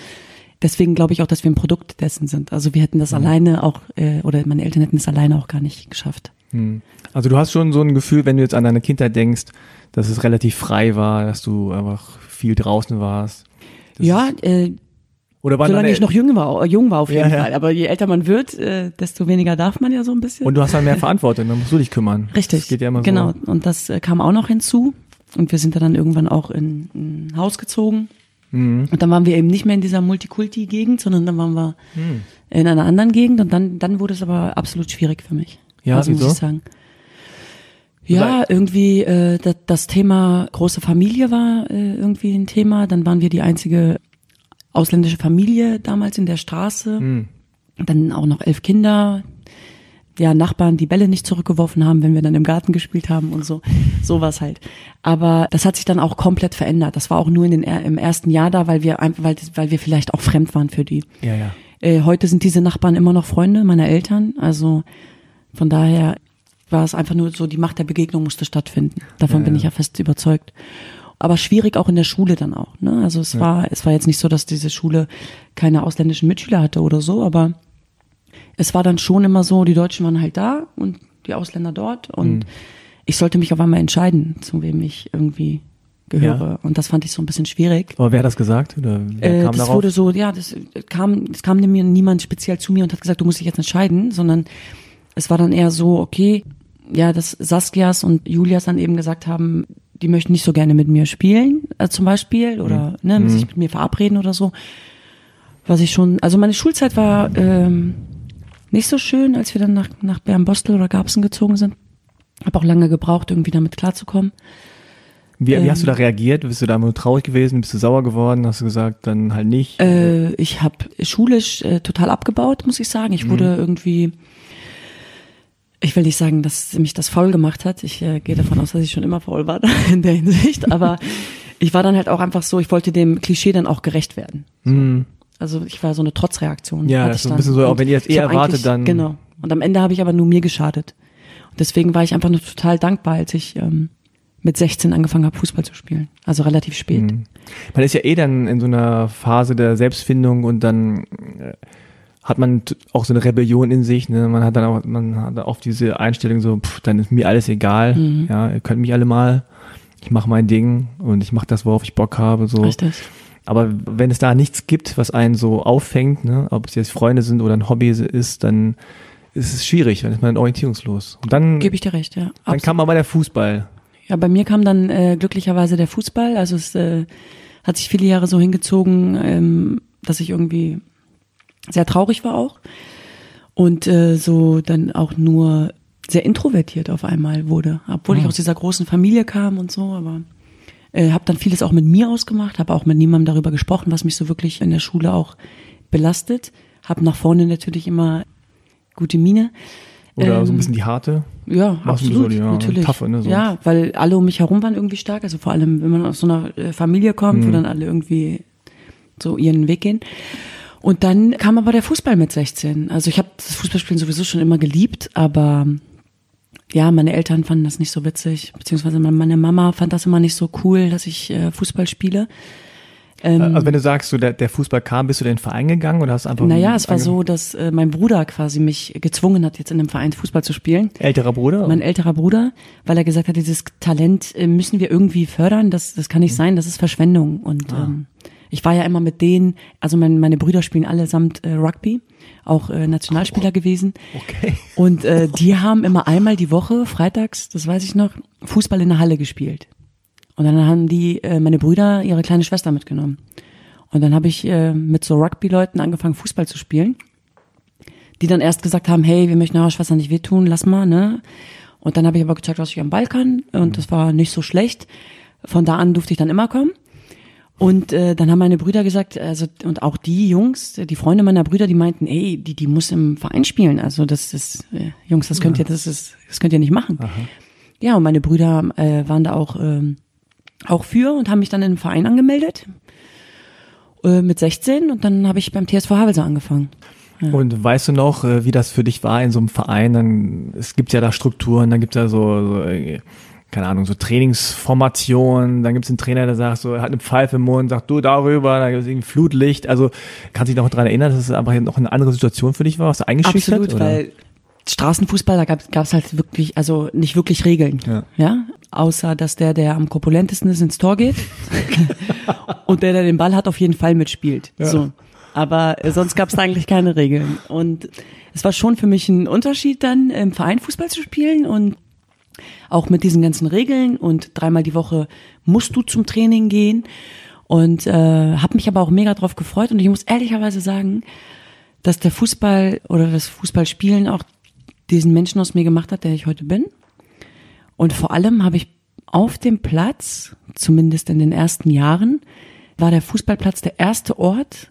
Deswegen glaube ich auch, dass wir ein Produkt dessen sind. Also wir hätten das mhm. alleine auch, äh, oder meine Eltern hätten es alleine auch gar nicht geschafft.
Mhm. Also du hast schon so ein Gefühl, wenn du jetzt an deine Kindheit denkst, dass es relativ frei war, dass du einfach viel draußen warst.
Das ja, äh, oder war solange ich noch jung war, jung war auf jeden ja, ja. Fall. Aber je älter man wird, äh, desto weniger darf man ja so ein bisschen.
Und du hast dann mehr Verantwortung, dann musst du dich kümmern.
Richtig. Das geht ja immer genau. So. Und das äh, kam auch noch hinzu. Und wir sind dann irgendwann auch in, in ein Haus gezogen. Mhm. Und dann waren wir eben nicht mehr in dieser Multikulti-Gegend, sondern dann waren wir mhm. in einer anderen Gegend. Und dann, dann wurde es aber absolut schwierig für mich.
Ja, also, wieso? muss ich sagen.
Ja, irgendwie äh, das, das Thema große Familie war äh, irgendwie ein Thema. Dann waren wir die einzige ausländische Familie damals in der Straße. Mhm. Dann auch noch elf Kinder. Ja, Nachbarn, die Bälle nicht zurückgeworfen haben, wenn wir dann im Garten gespielt haben und so. Sowas halt. Aber das hat sich dann auch komplett verändert. Das war auch nur in den, im ersten Jahr da, weil wir, weil, weil wir vielleicht auch fremd waren für die.
Ja, ja.
Äh, heute sind diese Nachbarn immer noch Freunde meiner Eltern. Also von daher war es einfach nur so, die Macht der Begegnung musste stattfinden. Davon ja, bin ich ja fest überzeugt. Aber schwierig auch in der Schule dann auch. Ne? Also es ja. war, es war jetzt nicht so, dass diese Schule keine ausländischen Mitschüler hatte oder so, aber es war dann schon immer so, die Deutschen waren halt da und die Ausländer dort und mhm. ich sollte mich auf einmal entscheiden, zu wem ich irgendwie gehöre. Ja. Und das fand ich so ein bisschen schwierig.
Aber wer hat das gesagt? Oder wer
äh, kam das darauf? wurde so, ja, das kam, es kam mir niemand speziell zu mir und hat gesagt, du musst dich jetzt entscheiden, sondern es war dann eher so, okay, ja, dass Saskias und Julias dann eben gesagt haben, die möchten nicht so gerne mit mir spielen, äh, zum Beispiel, oder mhm. ne, mhm. sich mit mir verabreden oder so. Was ich schon, also meine Schulzeit war ähm, nicht so schön, als wir dann nach, nach Bernbostel oder Garbsen gezogen sind. Habe auch lange gebraucht, irgendwie damit klarzukommen.
Wie, wie hast du da ähm, reagiert? Bist du da nur traurig gewesen? Bist du sauer geworden? Hast du gesagt, dann halt nicht?
Äh, ich habe schulisch äh, total abgebaut, muss ich sagen. Ich mhm. wurde irgendwie ich will nicht sagen, dass mich das faul gemacht hat. Ich äh, gehe davon aus, dass ich schon immer faul war <laughs> in der Hinsicht. Aber ich war dann halt auch einfach so, ich wollte dem Klischee dann auch gerecht werden. So. Mm. Also ich war so eine Trotzreaktion.
Ja, das ist ein bisschen so, auch wenn ihr es eher erwartet, dann.
Genau. Und am Ende habe ich aber nur mir geschadet. Und deswegen war ich einfach nur total dankbar, als ich ähm, mit 16 angefangen habe, Fußball zu spielen. Also relativ spät. Mhm.
Man ist ja eh dann in so einer Phase der Selbstfindung und dann äh, hat man auch so eine Rebellion in sich. Ne? Man hat dann auch, man hat auch diese Einstellung so, pff, dann ist mir alles egal. Mhm. Ja, ihr könnt mich alle mal. Ich mache mein Ding und ich mache das, worauf ich Bock habe. So.
Richtig.
Aber wenn es da nichts gibt, was einen so auffängt, ne, ob es jetzt Freunde sind oder ein Hobby ist, dann ist es schwierig, dann ist man orientierungslos. Und dann
gebe ich dir recht, ja.
Dann Absolut. kam aber der Fußball.
Ja, bei mir kam dann äh, glücklicherweise der Fußball. Also es äh, hat sich viele Jahre so hingezogen, ähm, dass ich irgendwie sehr traurig war auch und äh, so dann auch nur sehr introvertiert auf einmal wurde, obwohl mhm. ich ah. aus dieser großen Familie kam und so, aber äh, habe dann vieles auch mit mir ausgemacht, habe auch mit niemandem darüber gesprochen, was mich so wirklich in der Schule auch belastet, habe nach vorne natürlich immer gute Miene.
Oder ähm, so ein ähm, bisschen die harte?
Ja, absolut, so die, ja, natürlich.
Taffe, ne, so.
Ja, weil alle um mich herum waren irgendwie stark, also vor allem, wenn man aus so einer äh, Familie kommt, mhm. wo dann alle irgendwie so ihren Weg gehen. Und dann kam aber der Fußball mit 16. Also ich habe das Fußballspielen sowieso schon immer geliebt, aber ja, meine Eltern fanden das nicht so witzig, beziehungsweise meine Mama fand das immer nicht so cool, dass ich äh, Fußball spiele.
Ähm, also wenn du sagst, so der, der Fußball kam, bist du in den Verein gegangen oder hast einfach?
Naja, es war so, dass äh, mein Bruder quasi mich gezwungen hat, jetzt in einem Verein Fußball zu spielen.
Älterer Bruder?
Mein älterer Bruder, weil er gesagt hat, dieses Talent äh, müssen wir irgendwie fördern. Das, das kann nicht mhm. sein, das ist Verschwendung. Und ah. ähm, ich war ja immer mit denen, also mein, meine Brüder spielen allesamt äh, Rugby, auch äh, Nationalspieler oh, gewesen.
Okay.
Und äh, die haben immer einmal die Woche, freitags, das weiß ich noch, Fußball in der Halle gespielt. Und dann haben die, äh, meine Brüder, ihre kleine Schwester mitgenommen. Und dann habe ich äh, mit so Rugby-Leuten angefangen, Fußball zu spielen. Die dann erst gesagt haben, hey, wir möchten eurer Schwester nicht wehtun, lass mal, ne? Und dann habe ich aber gezeigt, was ich am Ball kann. Und das war nicht so schlecht. Von da an durfte ich dann immer kommen. Und äh, dann haben meine Brüder gesagt, also und auch die Jungs, die Freunde meiner Brüder, die meinten, ey, die die muss im Verein spielen. Also das ist äh, Jungs, das könnt ja. ihr, das ist, das könnt ihr nicht machen. Aha. Ja, und meine Brüder äh, waren da auch äh, auch für und haben mich dann in den Verein angemeldet. äh, mit 16 und dann habe ich beim TSV Havelse angefangen.
Ja. Und weißt du noch, äh, wie das für dich war in so einem Verein? Dann, es gibt ja da Strukturen, dann gibt es ja so, so äh, keine Ahnung, so Trainingsformationen, dann gibt es einen Trainer, der sagt so, er hat eine Pfeife im Mund, sagt du darüber, dann gibt es irgendwie Flutlicht. Also kannst du dich noch daran erinnern, dass es einfach noch eine andere Situation für dich war, was du eingeschüchtert?
Absolut, oder? weil Straßenfußball, da gab es halt wirklich, also nicht wirklich Regeln. Ja. ja. Außer, dass der, der am korpulentesten ist, ins Tor geht. <laughs> und der, der den Ball hat, auf jeden Fall mitspielt. Ja. So. Aber äh, sonst gab es eigentlich keine Regeln. Und es war schon für mich ein Unterschied, dann im Verein Fußball zu spielen und auch mit diesen ganzen Regeln und dreimal die Woche musst du zum Training gehen und äh, habe mich aber auch mega drauf gefreut und ich muss ehrlicherweise sagen, dass der Fußball oder das Fußballspielen auch diesen Menschen aus mir gemacht hat, der ich heute bin. Und vor allem habe ich auf dem Platz, zumindest in den ersten Jahren, war der Fußballplatz der erste Ort,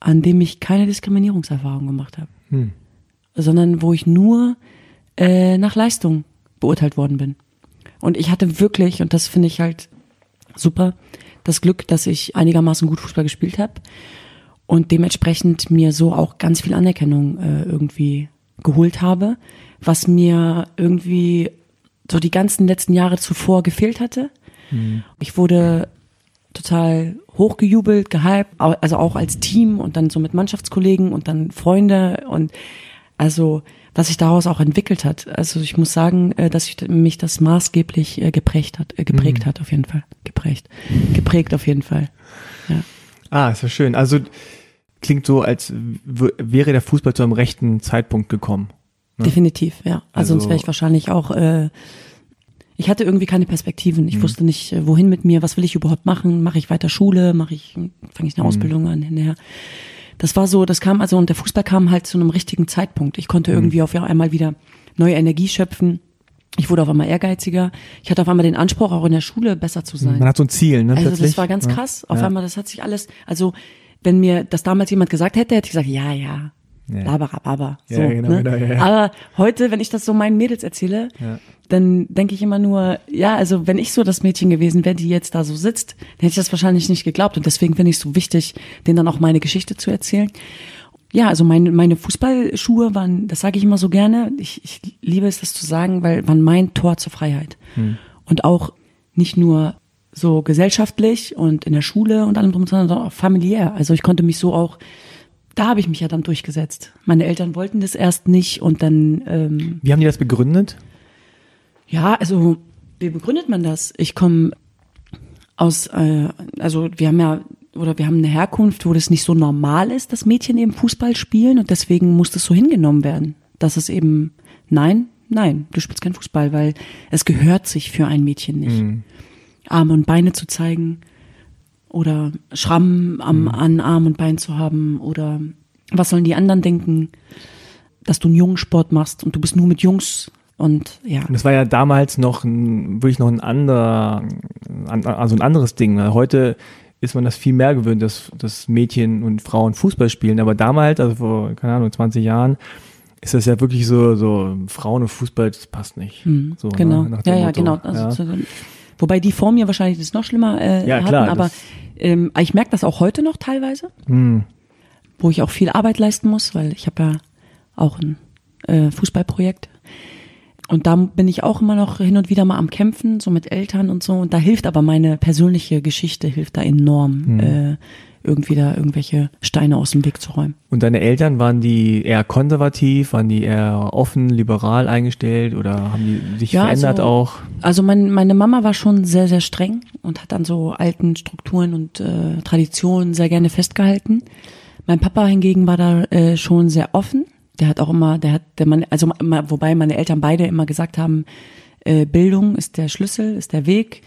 an dem ich keine Diskriminierungserfahrung gemacht habe, hm. sondern wo ich nur äh, nach Leistung beurteilt worden bin. Und ich hatte wirklich, und das finde ich halt super, das Glück, dass ich einigermaßen gut Fußball gespielt habe und dementsprechend mir so auch ganz viel Anerkennung äh, irgendwie geholt habe, was mir irgendwie so die ganzen letzten Jahre zuvor gefehlt hatte. Mhm. Ich wurde total hochgejubelt, gehypt, also auch als Team und dann so mit Mannschaftskollegen und dann Freunde und also was sich daraus auch entwickelt hat. Also ich muss sagen, äh, dass ich, mich das maßgeblich äh, geprägt hat, äh, geprägt mhm. hat auf jeden Fall, geprägt, geprägt auf jeden Fall. Ja.
Ah, ist ja schön. Also klingt so, als wäre der Fußball zu einem rechten Zeitpunkt gekommen.
Ne? Definitiv, ja. Also, also sonst wäre ich wahrscheinlich auch äh, ich hatte irgendwie keine Perspektiven. Ich mhm. wusste nicht, wohin mit mir, was will ich überhaupt machen? Mache ich weiter Schule? Mache ich, fange ich eine mhm. Ausbildung an hinterher? Das war so, das kam also und der Fußball kam halt zu einem richtigen Zeitpunkt. Ich konnte mhm. irgendwie auf einmal wieder neue Energie schöpfen. Ich wurde auf einmal ehrgeiziger. Ich hatte auf einmal den Anspruch, auch in der Schule besser zu sein.
Man hat so ein Ziel, ne?
Also das war ganz krass. Auf ja. einmal, das hat sich alles, also wenn mir das damals jemand gesagt hätte, hätte ich gesagt, ja, ja, ja. Laberababa. So, ja, genau, ne? genau, ja, ja. Aber heute, wenn ich das so meinen Mädels erzähle, ja. dann denke ich immer nur, ja, also wenn ich so das Mädchen gewesen wäre, die jetzt da so sitzt, dann hätte ich das wahrscheinlich nicht geglaubt. Und deswegen finde ich es so wichtig, denen dann auch meine Geschichte zu erzählen. Ja, also meine, meine Fußballschuhe waren, das sage ich immer so gerne, ich, ich liebe es, das zu sagen, weil waren mein Tor zur Freiheit. Hm. Und auch nicht nur so gesellschaftlich und in der Schule und allem drum, sondern auch familiär. Also ich konnte mich so auch da habe ich mich ja dann durchgesetzt. Meine Eltern wollten das erst nicht und dann. Ähm,
Wie haben die das begründet?
Ja, also wie begründet man das? Ich komme aus, äh, also wir haben ja oder wir haben eine Herkunft, wo das nicht so normal ist, dass Mädchen eben Fußball spielen und deswegen muss das so hingenommen werden, dass es eben nein, nein, du spielst kein Fußball, weil es gehört sich für ein Mädchen nicht. Mhm. Arme und Beine zu zeigen, oder Schrammen am, mhm. an Arm und Bein zu haben oder was sollen die anderen denken, dass du einen Jungsport machst und du bist nur mit Jungs und ja. Und
das war ja damals noch ein, wirklich noch ein anderer, also ein anderes Ding. Heute ist man das viel mehr gewöhnt, dass, dass Mädchen und Frauen Fußball spielen. Aber damals, also vor, keine Ahnung, 20 Jahren, ist das ja wirklich so, so Frauen und Fußball, das passt nicht.
Mhm,
so,
genau. Ne, ja, ja, genau. Also, ja. Wobei die vor mir wahrscheinlich das noch schlimmer äh, ja, hatten, klar, aber ähm, ich merke das auch heute noch teilweise, hm. wo ich auch viel Arbeit leisten muss, weil ich habe ja auch ein äh, Fußballprojekt. Und da bin ich auch immer noch hin und wieder mal am Kämpfen, so mit Eltern und so. Und da hilft aber meine persönliche Geschichte, hilft da enorm. Hm. Äh, irgendwie da irgendwelche Steine aus dem Weg zu räumen.
Und deine Eltern, waren die eher konservativ, waren die eher offen, liberal eingestellt oder haben die sich ja, verändert
also,
auch?
Also mein, meine Mama war schon sehr, sehr streng und hat an so alten Strukturen und äh, Traditionen sehr gerne festgehalten. Mein Papa hingegen war da äh, schon sehr offen. Der hat auch immer, der hat, der man, also wobei meine Eltern beide immer gesagt haben, äh, Bildung ist der Schlüssel, ist der Weg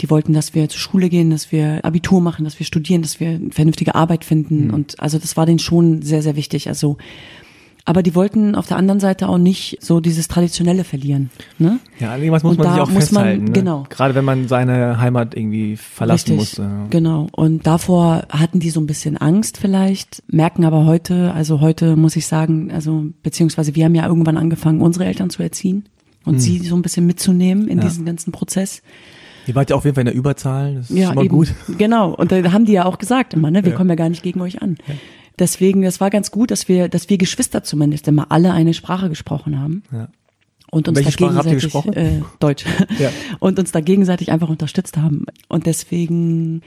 die wollten, dass wir zur Schule gehen, dass wir Abitur machen, dass wir studieren, dass wir vernünftige Arbeit finden. Mhm. Und also das war denen schon sehr, sehr wichtig. Also aber die wollten auf der anderen Seite auch nicht so dieses Traditionelle verlieren. Ne?
Ja, irgendwas muss und man sich auch festhalten. Man, ne? Genau. Gerade wenn man seine Heimat irgendwie verlassen Richtig, muss. Ja.
Genau. Und davor hatten die so ein bisschen Angst vielleicht, merken aber heute, also heute muss ich sagen, also beziehungsweise wir haben ja irgendwann angefangen, unsere Eltern zu erziehen und hm. sie so ein bisschen mitzunehmen in ja. diesen ganzen Prozess.
Ihr wart ja auf jeden Fall in der Überzahl, das ist
ja,
mal
eben.
gut.
Genau. Und da haben die ja auch gesagt immer, ne, wir
Ja.
kommen ja gar nicht gegen euch an. Deswegen, das war ganz gut, dass wir, dass wir Geschwister zumindest immer alle eine Sprache gesprochen haben.
Ja.
Und uns
Welche
da gegenseitig? Äh, Deutsch. <laughs>
Ja.
Und uns da gegenseitig einfach unterstützt haben. Und deswegen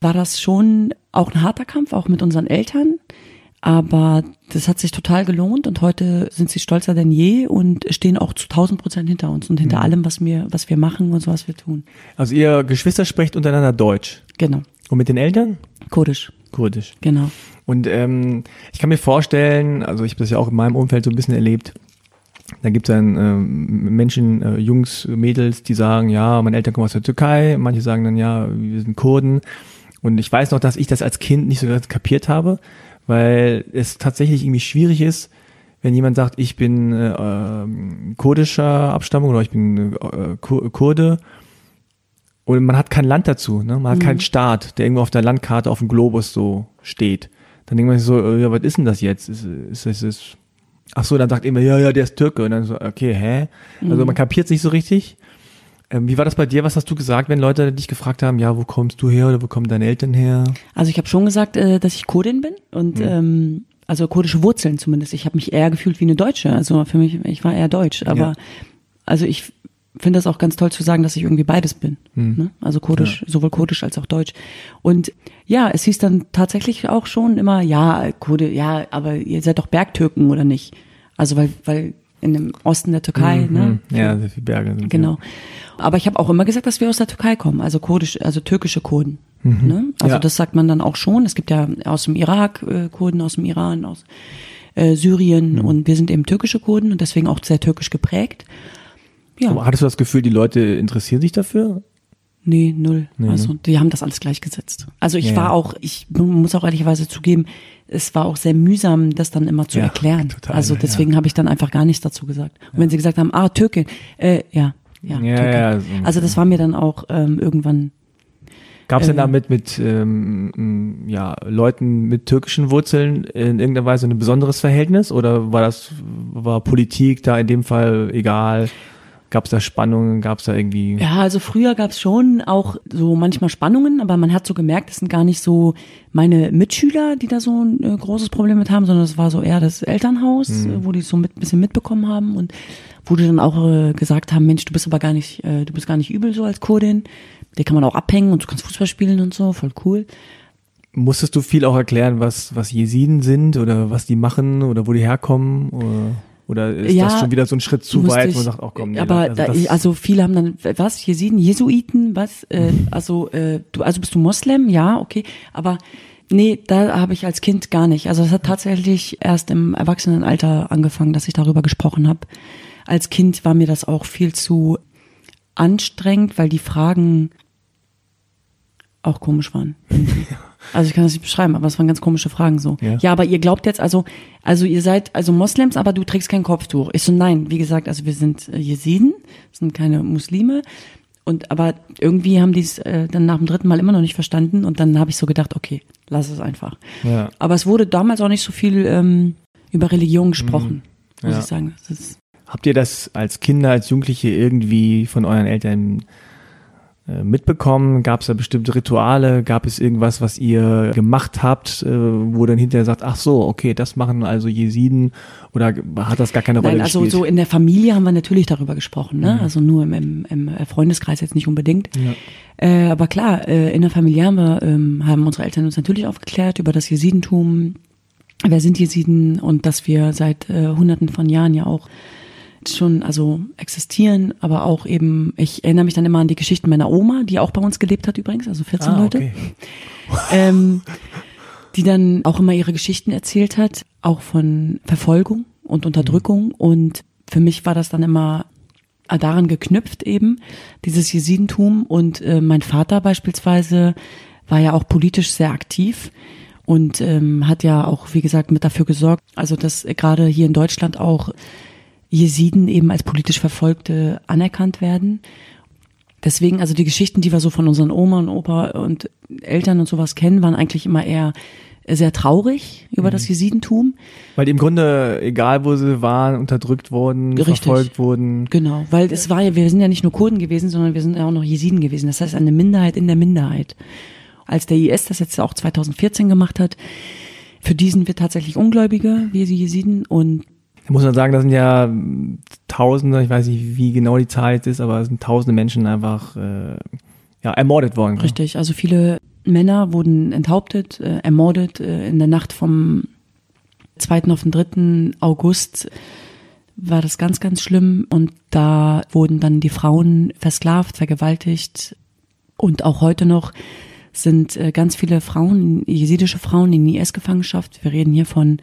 war das schon auch ein harter Kampf, auch mit unseren Eltern. Aber das hat sich total gelohnt und heute sind sie stolzer denn je und stehen auch zu 1000 Prozent hinter uns und hinter allem, was wir, was wir machen und so, was wir tun.
Also ihr Geschwister sprecht untereinander Deutsch.
Genau.
Und mit den Eltern?
Kurdisch.
Kurdisch.
Genau.
Und ähm, ich kann mir vorstellen, also ich habe das ja auch in meinem Umfeld so ein bisschen erlebt, da gibt es dann ähm, Menschen, äh, Jungs, Mädels, die sagen, ja, meine Eltern kommen aus der Türkei, manche sagen dann, ja, wir sind Kurden. Und ich weiß noch, dass ich das als Kind nicht so ganz kapiert habe, weil es tatsächlich irgendwie schwierig ist, wenn jemand sagt, ich bin äh, ähm, kurdischer Abstammung oder ich bin äh, Kur- Kurde und man hat kein Land dazu, ne? man hat keinen Staat, der irgendwo auf der Landkarte auf dem Globus so steht. Dann denkt man sich so, äh, ja, was ist denn das jetzt? Ist, ist, ist, ist Ach so, dann sagt immer, ja, ja, der ist Türke. Und dann so, okay, hä? Also man kapiert nicht so richtig. Ähm, wie war das bei dir? Was hast du gesagt, wenn Leute dich gefragt haben, ja, wo kommst du her oder wo kommen deine Eltern her?
Also ich habe schon gesagt, äh, dass ich Kurdin bin und ähm, also kurdische Wurzeln zumindest. Ich habe mich eher gefühlt wie eine Deutsche. Also für mich, ich war eher deutsch. Aber
Ja.
also ich finde das auch ganz toll zu sagen, dass ich irgendwie beides bin. Ne? Also kurdisch, sowohl kurdisch als auch deutsch. Und ja, es hieß dann tatsächlich auch schon immer, ja, Kurde, ja, aber ihr seid doch Bergtürken oder nicht? Also weil, weil in dem Osten der Türkei, ne?
Hm, Ja, sehr viele Berge sind.
Genau. Aber ich habe auch immer gesagt, dass wir aus der Türkei kommen, also kurdisch, also türkische Kurden. Ne? Also
Ja.
das sagt man dann auch schon. Es gibt ja aus dem Irak äh, Kurden, aus dem Iran, aus äh, Syrien und wir sind eben türkische Kurden und deswegen auch sehr türkisch geprägt. Ja,
Aber hattest du das Gefühl, die Leute interessieren sich dafür?
nee, null.
Nee,
also die haben das alles gleichgesetzt. Also ich
Ja,
war
ja.
auch, ich muss auch ehrlicherweise zugeben, es war auch sehr mühsam, das dann immer zu
Ja,
erklären.
total,
also
ja.
deswegen habe ich dann einfach gar nichts dazu gesagt. Und wenn sie gesagt haben, ah, Türkin, äh, ja, ja,
Ja, ja, so-
Also das war mir dann auch ähm, irgendwann
Gab es denn
Ähm.
damit mit ähm, ja, Leuten mit türkischen Wurzeln in irgendeiner Weise ein besonderes Verhältnis oder war das war Politik da in dem Fall egal? Gab es da Spannungen? Gab es da irgendwie?
Ja, also früher gab's schon auch so manchmal Spannungen, aber man hat so gemerkt, es sind gar nicht so meine Mitschüler, die da so ein äh, großes Problem mit haben, sondern es war so eher das Elternhaus, äh, wo die so mit bisschen mitbekommen haben und wo die dann auch äh, gesagt haben, Mensch, du bist aber gar nicht, äh, du bist gar nicht übel so als Kurdin. Der kann man auch abhängen und du kannst Fußball spielen und so, voll cool.
Musstest du viel auch erklären, was was Jesiden sind oder was die machen oder wo die herkommen oder, oder ist
Ja,
das schon wieder so ein Schritt zu weit,
ich-
wo man sagt, oh komm, nee,
aber
also
da, also viele haben dann was Jesiden, Jesuiten, was? Äh, also äh, du also bist du Moslem? Ja, okay, aber nee, da habe ich als Kind gar nicht. Also es hat tatsächlich erst im Erwachsenenalter angefangen, dass ich darüber gesprochen habe. Als Kind war mir das auch viel zu anstrengend, weil die Fragen auch komisch waren. <laughs> Also ich kann das nicht beschreiben, aber es waren ganz komische Fragen so.
Ja.
Ja, aber ihr glaubt jetzt also, also ihr seid also Moslems, aber du trägst kein Kopftuch. Ich so, nein, wie gesagt, also wir sind äh, Jesiden, sind keine Muslime. Und aber irgendwie haben die es äh, dann nach dem dritten Mal immer noch nicht verstanden und dann habe ich so gedacht, okay, lass es einfach.
Ja.
Aber es wurde damals auch nicht so viel ähm, über Religion gesprochen, muss
Ja.
ich sagen.
Habt ihr das als Kinder, als Jugendliche irgendwie von euren Eltern mitbekommen? Gab es da bestimmte Rituale? Gab es irgendwas, was ihr gemacht habt, äh, wo dann hinterher sagt, ach so, okay, das machen also Jesiden oder hat das gar keine Rolle
Nein, also
gespielt?
so in der Familie haben wir natürlich darüber gesprochen, ne? Also nur im, im, im Freundeskreis jetzt nicht unbedingt. Äh, aber klar, äh, in der Familie haben wir, ähm, haben unsere Eltern uns natürlich aufgeklärt über das Jesidentum. Wer sind Jesiden und dass wir seit äh, hunderten von Jahren ja auch schon also existieren, aber auch eben, ich erinnere mich dann immer an die Geschichten meiner Oma, die auch bei uns gelebt hat übrigens, also 14
ah,
Leute
okay. <laughs>
ähm, die dann auch immer ihre Geschichten erzählt hat, auch von Verfolgung und Unterdrückung. Und für mich war das dann immer daran geknüpft eben, dieses Jesidentum. Und äh, mein Vater beispielsweise war ja auch politisch sehr aktiv und ähm, hat ja auch, wie gesagt, mit dafür gesorgt, also dass gerade hier in Deutschland auch Jesiden eben als politisch Verfolgte anerkannt werden. Deswegen, also die Geschichten, die wir so von unseren Oma und Opa und Eltern und sowas kennen, waren eigentlich immer eher sehr traurig über mhm. das Jesidentum.
Weil die im Grunde, egal wo sie waren, unterdrückt wurden, Richtig. verfolgt wurden.
Genau, weil es war ja, wir sind ja nicht nur Kurden gewesen, sondern wir sind ja auch noch Jesiden gewesen. Das heißt, eine Minderheit in der Minderheit. Als der IS das jetzt auch 2014 gemacht hat, für die sind wir tatsächlich Ungläubige, wir die Jesiden und
da muss man sagen, das sind ja Tausende, ich weiß nicht, wie genau die Zahl jetzt ist, aber es sind Tausende Menschen einfach äh, ja, ermordet worden.
Richtig, also viele Männer wurden enthauptet, äh, ermordet äh, in der Nacht vom 2. auf den 3. August war das ganz, ganz schlimm und da wurden dann die Frauen versklavt, vergewaltigt und auch heute noch sind äh, ganz viele Frauen, jesidische Frauen in IS-Gefangenschaft. Wir reden hier von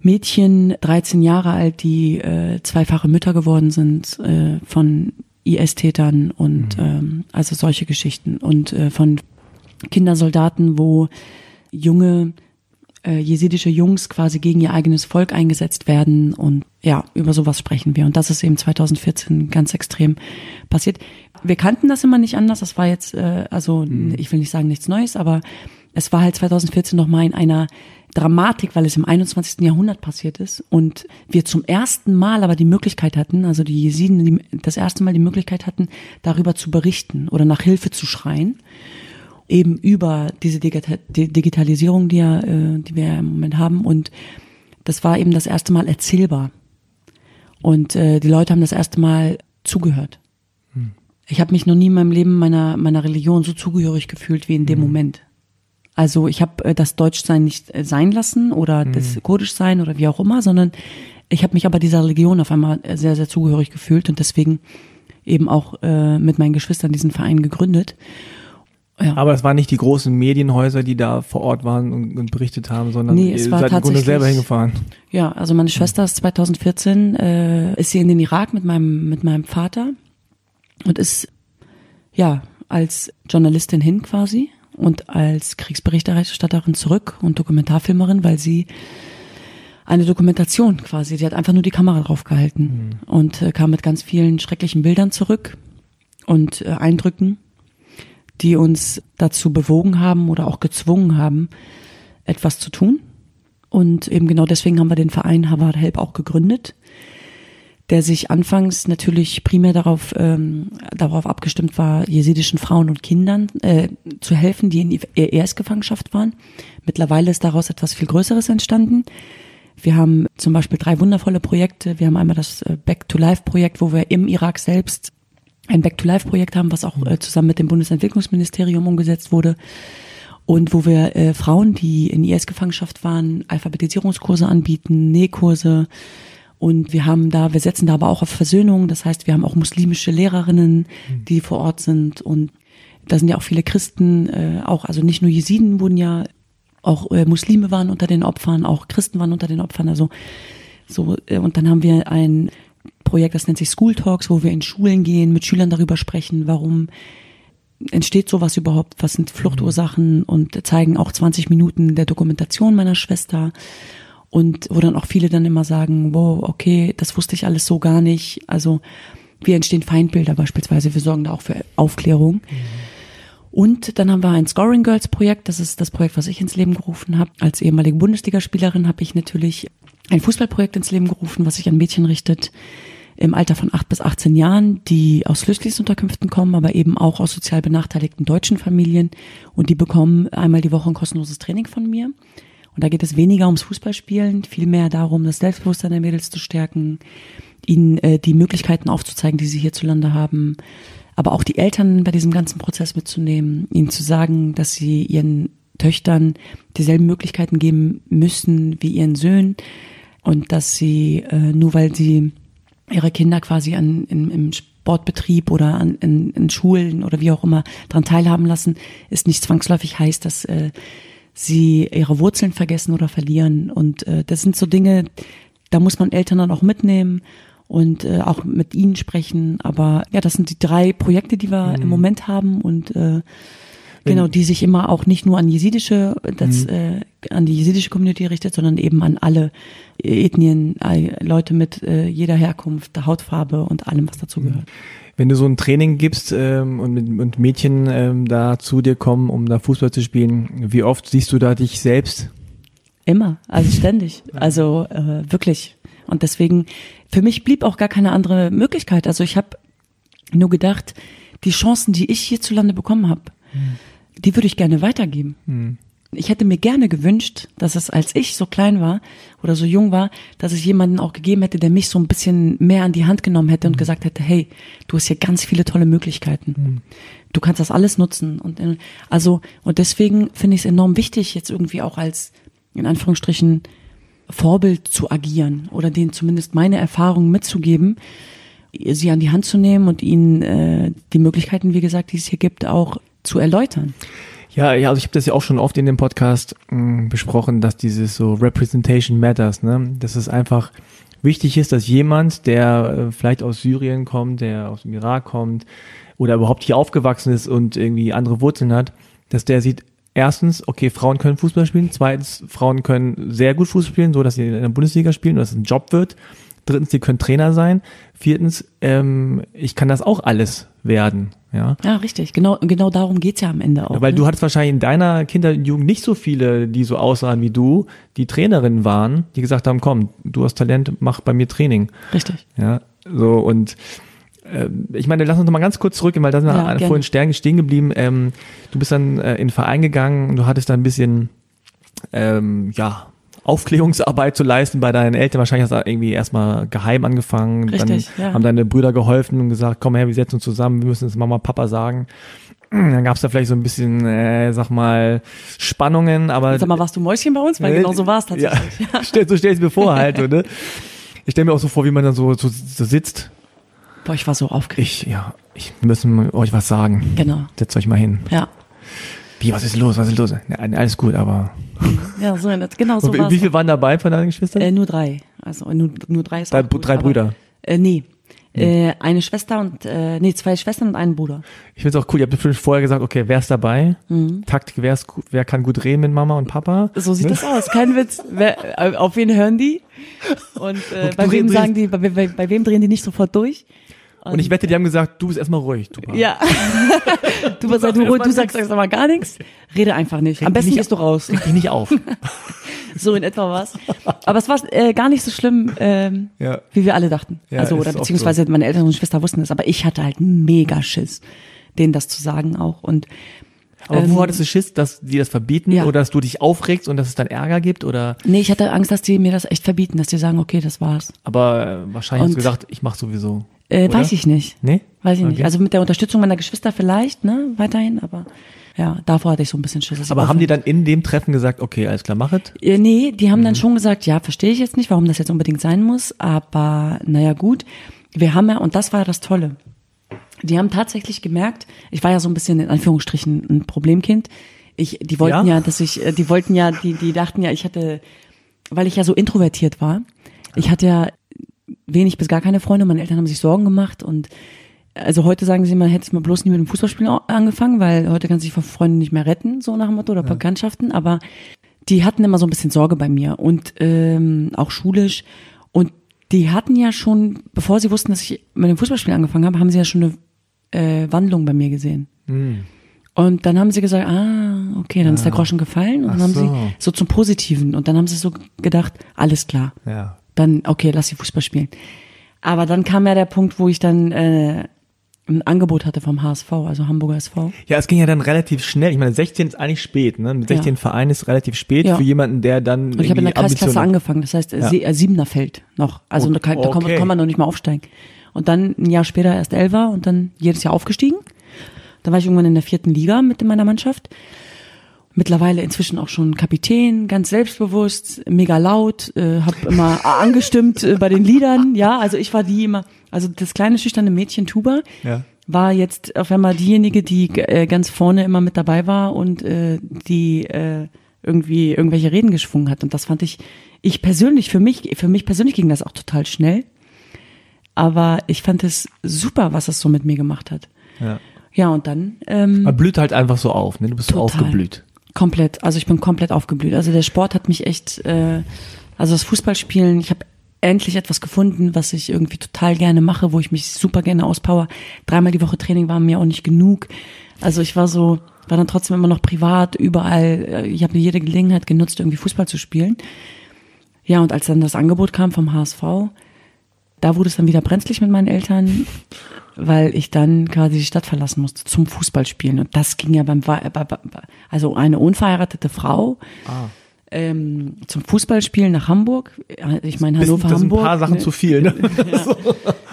Mädchen, 13 Jahre alt, die äh, zweifache Mütter geworden sind äh, von IS-Tätern und mhm. ähm, also solche Geschichten und äh, von Kindersoldaten, wo junge äh, jesidische Jungs quasi gegen ihr eigenes Volk eingesetzt werden und ja, über sowas sprechen wir und das ist eben 2014 ganz extrem passiert. Wir kannten das immer nicht anders, das war jetzt äh, also mhm. ich will nicht sagen nichts Neues, aber es war halt 2014 nochmal in einer Dramatik, weil es im 21. Jahrhundert passiert ist und wir zum ersten Mal aber die Möglichkeit hatten, also die Jesiden die, das erste Mal die Möglichkeit hatten, darüber zu berichten oder nach Hilfe zu schreien, eben über diese Digitalisierung, die, ja, äh, die wir ja im Moment haben und das war eben das erste Mal erzählbar und äh, die Leute haben das erste Mal zugehört. Hm. Ich habe mich noch nie in meinem Leben meiner meiner Religion so zugehörig gefühlt wie in dem hm. Moment. Also ich habe äh, das Deutschsein nicht äh, sein lassen oder mhm. das Kurdischsein oder wie auch immer, sondern ich habe mich aber dieser Religion auf einmal äh, sehr, sehr zugehörig gefühlt und deswegen eben auch äh, mit meinen Geschwistern diesen Verein gegründet.
Ja. Aber es waren nicht die großen Medienhäuser, die da vor Ort waren und, und berichtet haben, sondern
nee, es war
seid im Grunde selber hingefahren.
Ja, also meine Schwester ist 2014, äh, ist sie in den Irak mit meinem, mit meinem Vater und ist ja als Journalistin hin quasi und als Kriegsberichterstatterin zurück und Dokumentarfilmerin, weil sie eine Dokumentation quasi, sie hat einfach nur die Kamera drauf gehalten mhm. und äh, kam mit ganz vielen schrecklichen Bildern zurück und äh, Eindrücken, die uns dazu bewogen haben oder auch gezwungen haben, etwas zu tun. Und eben genau deswegen haben wir den Verein Harvard Help auch gegründet, der sich anfangs natürlich primär darauf, ähm, darauf abgestimmt war, jesidischen Frauen und Kindern äh, zu helfen, die in ERS-Gefangenschaft waren. Mittlerweile ist daraus etwas viel Größeres entstanden. Wir haben zum Beispiel drei wundervolle Projekte. Wir haben einmal das äh, Back to Life Projekt, wo wir im Irak selbst ein Back to Life Projekt haben, was auch äh, zusammen mit dem Bundesentwicklungsministerium umgesetzt wurde und wo wir äh, Frauen, die in IS-Gefangenschaft waren, Alphabetisierungskurse anbieten, Nähkurse, und wir haben da, wir setzen da aber auch auf Versöhnung. Das heißt, wir haben auch muslimische Lehrerinnen, mhm. die vor Ort sind. Und da sind ja auch viele Christen, äh, auch, also nicht nur Jesiden wurden ja, auch äh, Muslime waren unter den Opfern, auch Christen waren unter den Opfern. Also so, äh, und dann haben wir ein Projekt, das nennt sich School Talks, wo wir in Schulen gehen, mit Schülern darüber sprechen, warum entsteht sowas überhaupt, was sind Fluchtursachen und zeigen auch 20 Minuten der Dokumentation meiner Schwester und wo dann auch viele dann immer sagen, wow, okay, das wusste ich alles so gar nicht. Also wie entstehen Feindbilder beispielsweise, wir sorgen da auch für Aufklärung. Mhm. Und dann haben wir ein Scoring Girls Projekt, das ist das Projekt, was ich ins Leben gerufen habe. Als ehemalige Bundesligaspielerin habe ich natürlich ein Fußballprojekt ins Leben gerufen, was sich an Mädchen richtet im Alter von acht bis 18 Jahren, die aus Flüchtlingsunterkünften kommen, aber eben auch aus sozial benachteiligten deutschen Familien. Und die bekommen einmal die Woche ein kostenloses Training von mir. Und da geht es weniger ums Fußballspielen, vielmehr darum, das Selbstbewusstsein der Mädels zu stärken, ihnen äh, die Möglichkeiten aufzuzeigen, die sie hierzulande haben, aber auch die Eltern bei diesem ganzen Prozess mitzunehmen, ihnen zu sagen, dass sie ihren Töchtern dieselben Möglichkeiten geben müssen wie ihren Söhnen und dass sie äh, nur weil sie ihre Kinder quasi an, in, im Sportbetrieb oder an, in, in Schulen oder wie auch immer daran teilhaben lassen, ist nicht zwangsläufig heißt, dass äh, sie ihre Wurzeln vergessen oder verlieren. Und äh, das sind so Dinge, da muss man Eltern dann auch mitnehmen und äh, auch mit ihnen sprechen. Aber ja, das sind die drei Projekte, die wir mhm. im Moment haben und äh, genau, die sich immer auch nicht nur an jesidische, das, mhm. äh, an die jesidische Community richtet, sondern eben an alle Ethnien, Leute mit äh, jeder Herkunft, der Hautfarbe und allem, was dazu gehört.
Wenn du so ein Training gibst ähm, und, mit, und Mädchen ähm, da zu dir kommen, um da Fußball zu spielen, wie oft siehst du da dich selbst?
Immer, also ständig, also äh, wirklich. Und deswegen, für mich blieb auch gar keine andere Möglichkeit. Also ich habe nur gedacht, die Chancen, die ich hierzulande bekommen habe, mhm. die würde ich gerne weitergeben. Mhm. Ich hätte mir gerne gewünscht, dass es, als ich so klein war oder so jung war, dass es jemanden auch gegeben hätte, der mich so ein bisschen mehr an die Hand genommen hätte und mhm. gesagt hätte, hey, du hast hier ganz viele tolle Möglichkeiten. Mhm. Du kannst das alles nutzen. Und also, und deswegen finde ich es enorm wichtig, jetzt irgendwie auch als, in Anführungsstrichen, Vorbild zu agieren oder denen zumindest meine Erfahrungen mitzugeben, sie an die Hand zu nehmen und ihnen äh, die Möglichkeiten, wie gesagt, die es hier gibt, auch zu erläutern.
Ja, ja, also ich habe das ja auch schon oft in dem Podcast mh, mm, besprochen, dass dieses so Representation Matters, ne? Dass es einfach wichtig ist, dass jemand, der äh, vielleicht aus Syrien kommt, der aus dem Irak kommt oder überhaupt hier aufgewachsen ist und irgendwie andere Wurzeln hat, dass der sieht, erstens, okay, Frauen können Fußball spielen, zweitens, Frauen können sehr gut Fußball spielen, so dass sie in der Bundesliga spielen, dass es ein Job wird. Drittens, die können Trainer sein. Viertens, ähm, ich kann das auch alles werden. Ja,
ja richtig. Genau, genau darum geht's ja am Ende auch.
Ja, weil ne? du hattest wahrscheinlich in deiner Kinder- und Jugend nicht so viele, die so aussahen wie du, die Trainerinnen waren, die gesagt haben, komm, du hast Talent, mach bei mir Training.
Richtig.
Ja, so und äh, ich meine, lass uns noch mal ganz kurz zurückgehen, weil da sind wir ja, vorhin Stern stehen geblieben. Ähm, du bist dann äh, in den Verein gegangen, du hattest da ein bisschen, ähm, ja, Aufklärungsarbeit zu leisten bei deinen Eltern. Wahrscheinlich hast du irgendwie erstmal geheim angefangen. Richtig, dann ja. haben deine Brüder geholfen und gesagt, komm her, wir setzen uns zusammen, wir müssen es Mama, Papa sagen. Dann gab es da vielleicht so ein bisschen, äh, sag mal, Spannungen, aber.
Sag mal, warst du Mäuschen bei uns? Weil äh, genau so war es tatsächlich.
Ja, stell, so stell ich mir vor halt, ne? <laughs> Ich stelle mir auch so vor, wie man dann so, so, so sitzt.
Boah, ich war so aufgeregt.
Ich, ja, ich müssen euch was sagen.
Genau.
Setzt euch mal hin.
Ja.
Wie, was ist los, was ist los? Ja, alles gut, aber. <laughs>
Ja, so, genau so
Wie, wie viele waren dabei von deinen Geschwistern?
Äh, nur drei. Also nur, nur drei ist
Drei, gut, drei Brüder? Aber,
äh, nee. Äh, eine Schwester und, äh, nee, zwei Schwestern und einen Bruder.
Ich finde es auch cool. Ihr habt bestimmt vorher gesagt, okay, wer ist dabei? Mhm. Taktik, wer, ist, wer kann gut reden mit Mama und Papa?
So sieht ne? das aus. Kein Witz. Wer, äh, auf wen hören die? Und äh, bei wem sagen die, bei, bei, bei wem drehen die nicht sofort durch?
Und, und ich wette, die haben gesagt, du bist erstmal ruhig.
Tuba. Ja. <laughs> du, bist, du, du, du sagst erstmal gar nichts. Rede einfach nicht. Am besten gehst du raus.
Reg dich nicht auf. <laughs>
so in etwa was. Aber es war äh, gar nicht so schlimm, ähm, ja. wie wir alle dachten. Ja, also, oder beziehungsweise so. meine Eltern und Schwester wussten es. Aber ich hatte halt mega Schiss, denen das zu sagen auch. Und
aber ähm, wo hattest du Schiss, dass die das verbieten ja. oder dass du dich aufregst und dass es dann Ärger gibt oder?
Nee, ich hatte Angst, dass die mir das echt verbieten, dass die sagen, okay, das war's.
Aber äh, wahrscheinlich und, hast du gesagt, ich mach sowieso.
Äh, weiß ich nicht.
Nee?
Weiß ich okay. nicht. Also mit der Unterstützung meiner Geschwister vielleicht, ne, weiterhin, aber ja, davor hatte ich so ein bisschen Schiss.
Aber haben die dann in dem Treffen gesagt, okay, alles klar, mach es?
Äh, nee, die haben mhm. dann schon gesagt, ja, verstehe ich jetzt nicht, warum das jetzt unbedingt sein muss, aber naja, gut. Wir haben ja, und das war das Tolle. Die haben tatsächlich gemerkt, ich war ja so ein bisschen in Anführungsstrichen ein Problemkind. Ich, die wollten ja, ja dass ich, äh, die wollten ja, die, die dachten ja, ich hatte, weil ich ja so introvertiert war, ich hatte ja wenig bis gar keine Freunde. Meine Eltern haben sich Sorgen gemacht und also heute sagen sie, man hätte es mal bloß nie mit dem Fußballspielen angefangen, weil heute kann sich von Freunden nicht mehr retten, so nach dem Motto, oder ja. Bekanntschaften. Aber die hatten immer so ein bisschen Sorge bei mir und ähm, auch schulisch. Und die hatten ja schon, bevor sie wussten, dass ich mit dem Fußballspielen angefangen habe, haben sie ja schon eine äh, Wandlung bei mir gesehen. Mhm. Und dann haben sie gesagt, ah, okay, dann ja. ist der Groschen gefallen. Und dann haben so. sie so zum Positiven. Und dann haben sie so gedacht, alles klar.
Ja
dann, okay, lass sie Fußball spielen. Aber dann kam ja der Punkt, wo ich dann äh, ein Angebot hatte vom HSV, also Hamburger SV.
Ja, es ging ja dann relativ schnell. Ich meine, 16 ist eigentlich spät, ne? Mit 16 ja. Verein ist relativ spät ja. für jemanden, der dann.
Und ich habe in der Kreisklasse angefangen, das heißt ja. äh, Siebener Feld noch. Also okay. da, kann, da kann, kann man noch nicht mal aufsteigen. Und dann ein Jahr später erst Elfer und dann jedes Jahr aufgestiegen. Dann war ich irgendwann in der vierten Liga mit meiner Mannschaft mittlerweile inzwischen auch schon Kapitän, ganz selbstbewusst, mega laut, äh, habe immer angestimmt äh, bei den Liedern. Ja, also ich war die immer, also das kleine schüchterne Mädchen Tuba ja. war jetzt auf einmal diejenige, die äh, ganz vorne immer mit dabei war und äh, die äh, irgendwie irgendwelche Reden geschwungen hat. Und das fand ich, ich persönlich, für mich, für mich persönlich ging das auch total schnell. Aber ich fand es super, was es so mit mir gemacht hat.
Ja.
Ja, und dann. Ähm,
Man blüht halt einfach so auf, ne? Du bist total. aufgeblüht.
Komplett. Also ich bin komplett aufgeblüht. Also der Sport hat mich echt, äh, also das Fußballspielen, ich habe endlich etwas gefunden, was ich irgendwie total gerne mache, wo ich mich super gerne auspower. Dreimal die Woche Training war mir auch nicht genug. Also ich war so, war dann trotzdem immer noch privat, überall, äh, ich habe jede Gelegenheit genutzt, irgendwie Fußball zu spielen. Ja, und als dann das Angebot kam vom HSV, da wurde es dann wieder brenzlig mit meinen Eltern, weil ich dann quasi die Stadt verlassen musste zum Fußballspielen. Und das ging ja beim, also eine unverheiratete Frau. Ah ähm, zum Fußballspielen nach Hamburg. Ich meine Hannover
das
Hamburg.
Das ein paar Sachen
ne?
zu viel. Ne? <laughs>
Ja.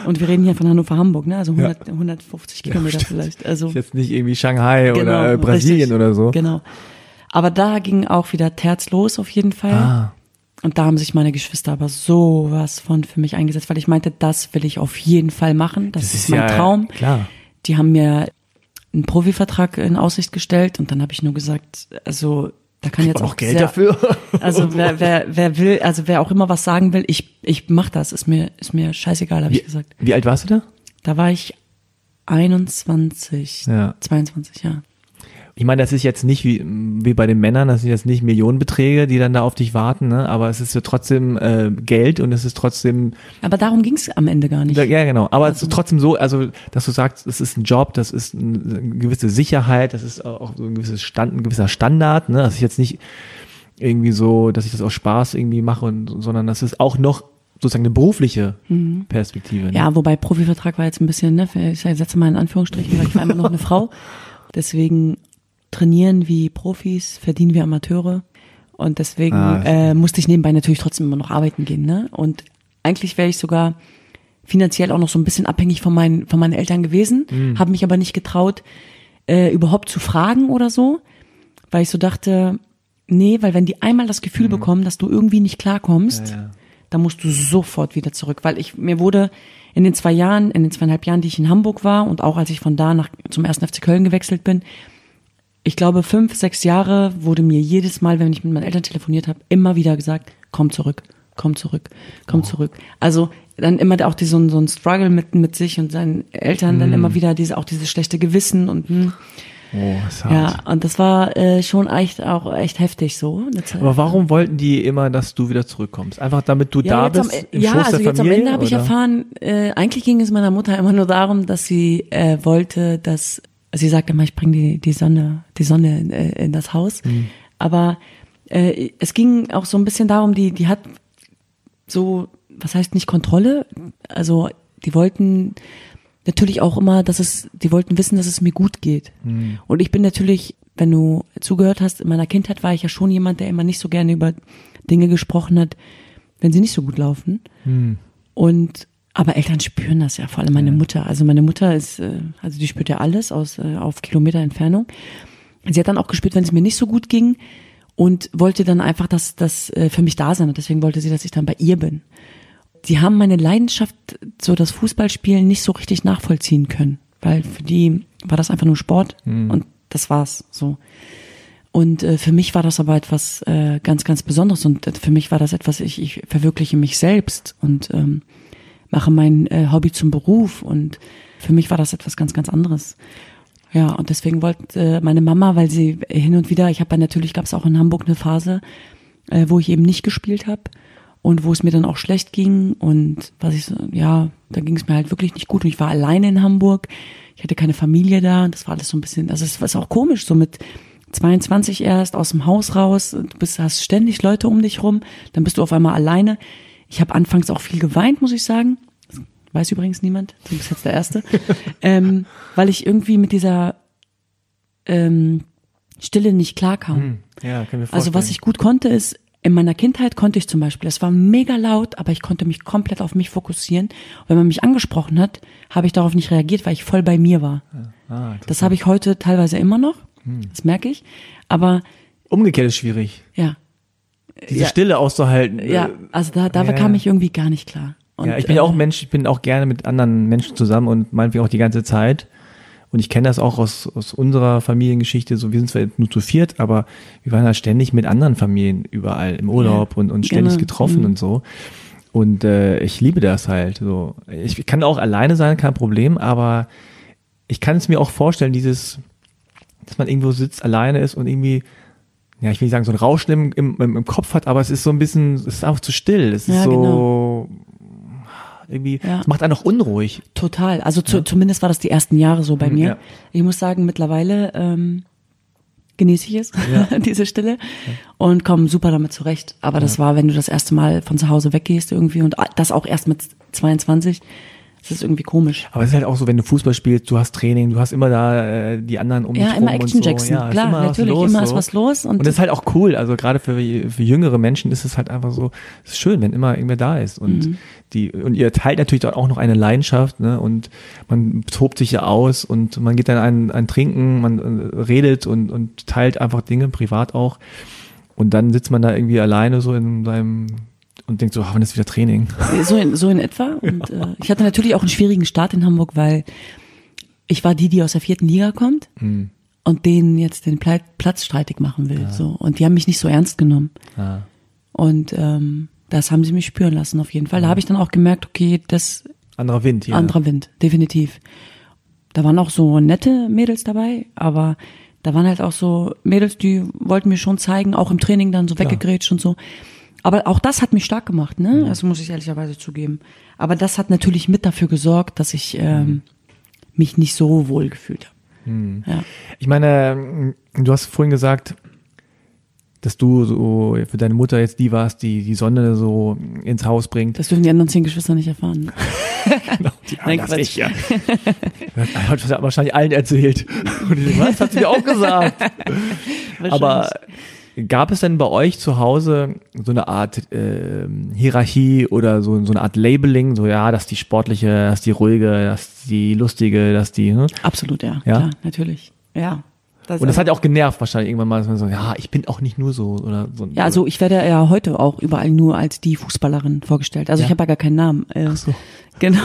Und wir reden hier von Hannover Hamburg, ne? Also 100, ja. 150 Kilometer ja, vielleicht. Also
jetzt nicht irgendwie Shanghai genau, oder äh, Brasilien richtig, oder so.
Genau. Aber da ging auch wieder Terz los auf jeden Fall. Ah. Und da haben sich meine Geschwister aber sowas von für mich eingesetzt, weil ich meinte, das will ich auf jeden Fall machen. Das, das ist, ist mein Traum.
Klar.
Die haben mir einen Profivertrag in Aussicht gestellt und dann habe ich nur gesagt, also da kann jetzt auch
Geld sehr, dafür. <laughs>
Also wer, wer, wer will, also wer auch immer was sagen will, ich, ich mach das, ist mir, ist mir scheißegal, habe ich gesagt.
Wie alt warst du da?
Da war ich 21, ja. 22, ja.
Ich meine, das ist jetzt nicht wie, wie bei den Männern, das sind jetzt nicht Millionenbeträge, die dann da auf dich warten, ne? aber es ist ja trotzdem äh, Geld und es ist trotzdem.
Aber darum ging es am Ende gar nicht.
Ja, genau. Aber also. es ist trotzdem so, also dass du sagst, es ist ein Job, das ist eine gewisse Sicherheit, das ist auch so ein gewisses Stand, ein gewisser Standard. Ne? Das ist jetzt nicht irgendwie so, dass ich das aus Spaß irgendwie mache, und, sondern das ist auch noch sozusagen eine berufliche mhm. Perspektive. Ne?
Ja, wobei Profivertrag war jetzt ein bisschen, ne, ich setze mal in Anführungsstrichen, weil ich war immer noch eine <laughs> Frau. Deswegen trainieren wie Profis, verdienen wie Amateure. Und deswegen ah, äh, musste ich nebenbei natürlich trotzdem immer noch arbeiten gehen. Ne? Und eigentlich wäre ich sogar finanziell auch noch so ein bisschen abhängig von meinen, von meinen Eltern gewesen, mhm. habe mich aber nicht getraut, äh, überhaupt zu fragen oder so, weil ich so dachte, nee, weil wenn die einmal das Gefühl mhm. bekommen, dass du irgendwie nicht klarkommst, ja, ja. dann musst du sofort wieder zurück, weil ich mir wurde in den zwei Jahren, in den zweieinhalb Jahren, die ich in Hamburg war und auch als ich von da nach zum ersten FC Köln gewechselt bin, ich glaube, fünf, sechs Jahre wurde mir jedes Mal, wenn ich mit meinen Eltern telefoniert habe, immer wieder gesagt, komm zurück, komm zurück, komm oh. zurück. Also dann immer auch die, so, ein, so ein Struggle mit, mit sich und seinen Eltern, mm. dann immer wieder diese, auch dieses schlechte Gewissen und hm.
Oh.
Ja, und das war äh, schon echt auch echt heftig so.
Aber warum wollten die immer, dass du wieder zurückkommst? Einfach damit du ja, da bist?
Am, im ja, Schoß also jetzt Familie, am Ende habe ich erfahren, äh, eigentlich ging es meiner Mutter immer nur darum, dass sie äh, wollte, dass sie sagt immer, ich bringe die, die Sonne, die Sonne in, äh, in das Haus. Mhm. Aber äh, es ging auch so ein bisschen darum, die, die hat so, was heißt nicht Kontrolle? Also die wollten natürlich auch immer, dass es, die wollten wissen, dass es mir gut geht. Mhm. Und ich bin natürlich, wenn du zugehört hast, in meiner Kindheit war ich ja schon jemand, der immer nicht so gerne über Dinge gesprochen hat, wenn sie nicht so gut laufen. Mhm. Und aber Eltern spüren das ja, vor allem meine Mutter. Also meine Mutter ist, äh, also die spürt ja alles aus äh, auf Kilometer Entfernung. Sie hat dann auch gespürt, wenn es mir nicht so gut ging und wollte dann einfach, dass das äh, für mich da sein. Und deswegen wollte sie, dass ich dann bei ihr bin. Die haben meine Leidenschaft, so das Fußballspielen, nicht so richtig nachvollziehen können, weil für die war das einfach nur Sport mhm. und das war's so. Und äh, für mich war das aber etwas äh, ganz, ganz Besonderes und äh, für mich war das etwas, ich, ich verwirkliche mich selbst und ähm, mache mein äh, Hobby zum Beruf. Und für mich war das etwas ganz, ganz anderes. Ja, und deswegen wollte äh, meine Mama, weil sie hin und wieder, ich habe natürlich, gab es auch in Hamburg eine Phase, äh, wo ich eben nicht gespielt habe und wo es mir dann auch schlecht ging. Und was ich so, ja, da ging es mir halt wirklich nicht gut. Und ich war alleine in Hamburg, ich hatte keine Familie da. Und das war alles so ein bisschen, also es war auch komisch, so mit 22 erst aus dem Haus raus, du bist, hast ständig Leute um dich rum, dann bist du auf einmal alleine. Ich habe anfangs auch viel geweint, muss ich sagen. Das weiß übrigens niemand. Du bist jetzt der Erste. <laughs> ähm, weil ich irgendwie mit dieser ähm, Stille nicht klarkam. Hm,
ja, können wir
also was ich gut konnte, ist, in meiner Kindheit konnte ich zum Beispiel, es war mega laut, aber ich konnte mich komplett auf mich fokussieren. Und wenn man mich angesprochen hat, habe ich darauf nicht reagiert, weil ich voll bei mir war. Ah, das habe ich heute teilweise immer noch. Hm. Das merke ich. Aber
umgekehrt ist schwierig.
Ja,
diese ja, Stille auszuhalten.
Ja, also da, da ja, kam ich irgendwie gar nicht klar.
Und, ja, ich bin ja auch äh, Mensch, ich bin auch gerne mit anderen Menschen zusammen und meinetwegen auch die ganze Zeit. Und ich kenne das auch aus, aus unserer Familiengeschichte. So, wir sind zwar nur zu viert, aber wir waren halt ständig mit anderen Familien überall im Urlaub ja, und, und ständig genau. getroffen mhm. und so. Und äh, ich liebe das halt. So, ich kann auch alleine sein, kein Problem, aber ich kann es mir auch vorstellen, dieses, dass man irgendwo sitzt, alleine ist und irgendwie ja, ich will nicht sagen, so ein Rauschen im, im, im Kopf hat, aber es ist so ein bisschen, es ist einfach zu still. Es ist ja, so, genau. irgendwie,
Ja.
das macht einen auch unruhig.
Total. Also zu, zumindest war das die ersten Jahre so bei
Mhm,
mir.
ja.
Ich muss sagen, mittlerweile ähm, genieße ich es,
Ja. <laughs>
diese Stille, und komme super damit zurecht. Aber das war, wenn du das erste Mal von zu Hause weggehst irgendwie und das auch erst mit 22, das ist irgendwie komisch.
Aber es ist halt auch so, wenn du Fußball spielst, du hast Training, du hast immer da äh, die anderen um
Ja,
dich rum und
Action
so.
Jackson.
Ja,
Klar,
immer
natürlich,
los,
immer ist was los und-
und das ist halt auch cool. Also gerade für, für jüngere Menschen ist es halt einfach so, es ist schön, wenn immer irgendwer da ist. Und
Mhm.
die, und ihr teilt natürlich auch noch eine Leidenschaft, ne? Und man tobt sich ja aus und man geht dann ein, ein Trinken, man äh, redet und, und teilt einfach Dinge, privat auch. Und dann sitzt man da irgendwie alleine so in seinem und denkt so, ah, wann ist wieder Training?
So in, so in etwa. <laughs> Und äh, ich hatte natürlich auch einen schwierigen Start in Hamburg, weil ich war die, die aus der vierten Liga kommt
Hm.
und denen jetzt den Pla- Platz streitig machen will. So. Und die haben mich nicht so ernst genommen.
Ah.
Und ähm, das haben sie mich spüren lassen auf jeden Fall. Da habe ich dann auch gemerkt, okay, das
Anderer Wind hier.
anderer Wind, definitiv. Da waren auch so nette Mädels dabei, aber da waren halt auch so Mädels, die wollten mir schon zeigen, auch im Training dann so weggegrätscht und so. Aber auch das hat mich stark gemacht, ne? Also muss ich ehrlicherweise zugeben. Aber das hat natürlich mit dafür gesorgt, dass ich ähm, mich nicht so wohl gefühlt habe. Ja.
Ich meine, du hast vorhin gesagt, dass du so für deine Mutter jetzt die warst, die die Sonne so ins Haus bringt.
Das dürfen die anderen zehn Geschwister nicht erfahren. <laughs>
Die
Nein,
das nicht, ja. Das hat das wahrscheinlich allen erzählt. Und ich, was hat sie dir auch gesagt? <laughs> Aber gab es denn bei euch zu Hause so eine Art ähm, Hierarchie oder so, so eine Art Labeling, so ja, das ist die sportliche, das ist die ruhige, das ist die lustige, das ist die, ne?
Absolut, ja.
Ja?
Klar, natürlich. Ja. Das
Und das hat ja auch genervt wahrscheinlich irgendwann mal, dass man so, ja, ich bin auch nicht nur so oder so.
Ja, also ich werde ja heute auch überall nur als die Fußballerin vorgestellt. Also
Ja.
ich habe ja gar keinen Namen. Äh,
Ach so. <laughs>
Genau.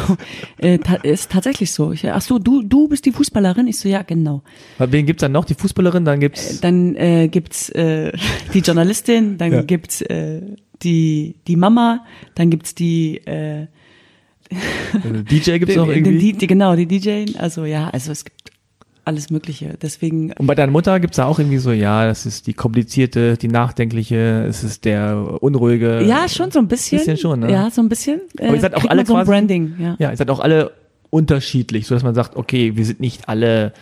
Äh, ta ist tatsächlich so. Ich, ach so, du du bist die Fußballerin? Ich so ja, genau.
Wen gibt's dann noch? Die Fußballerin, dann gibt's
Dann äh, gibt's äh, <laughs> die Journalistin, dann
Ja.
gibt's äh, die die Mama, dann gibt's die äh,
äh, DJ gibt's <laughs> noch irgendwie.
den, die, genau die DJ. Also ja, also es gibt alles Mögliche. Deswegen
Und bei deiner Mutter gibt's da auch irgendwie so, ja, das ist die komplizierte, die nachdenkliche, es ist der unruhige.
ja schon so ein bisschen.
Bisschen schon, ne?
Ja, so ein bisschen. Äh,
Aber ihr seid auch alle
so
quasi-
Branding. Ja.
Ja, ihr seid auch alle unterschiedlich, so dass man sagt, okay, wir sind nicht alle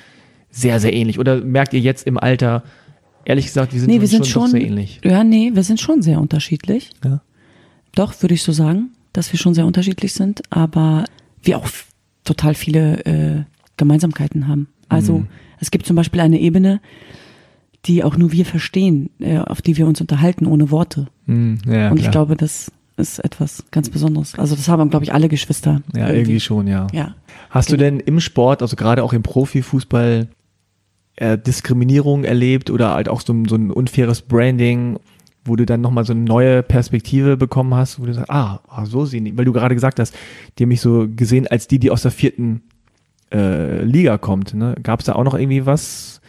sehr, sehr ähnlich. Oder merkt ihr jetzt im Alter, ehrlich gesagt, wir sind,
Nee, wir sind
schon,
schon,
sehr ähnlich.
ja, nee, wir sind schon sehr unterschiedlich.
Ja.
Doch, würde ich so sagen, dass wir schon sehr unterschiedlich sind, aber wir auch total viele äh, Gemeinsamkeiten haben. Also
Mhm.
es gibt zum Beispiel eine Ebene, die auch nur wir verstehen, äh, auf die wir uns unterhalten ohne Worte.
Hm, ja,
Und ich
klar.
glaube, das ist etwas ganz Besonderes. Also das haben, glaube ich, alle Geschwister.
ja, irgendwie schon, ja.
Ja.
Hast du denn im Sport, also gerade auch im Profifußball, äh, Diskriminierung erlebt oder halt auch so, ein- so ein unfaires Branding, wo du dann nochmal so eine neue Perspektive bekommen hast, wo du sagst, ah, ah, so sehen die, weil du gerade gesagt hast, die haben mich so gesehen als die, die aus der vierten äh, Liga kommt. Ne? Gab es da auch noch irgendwie was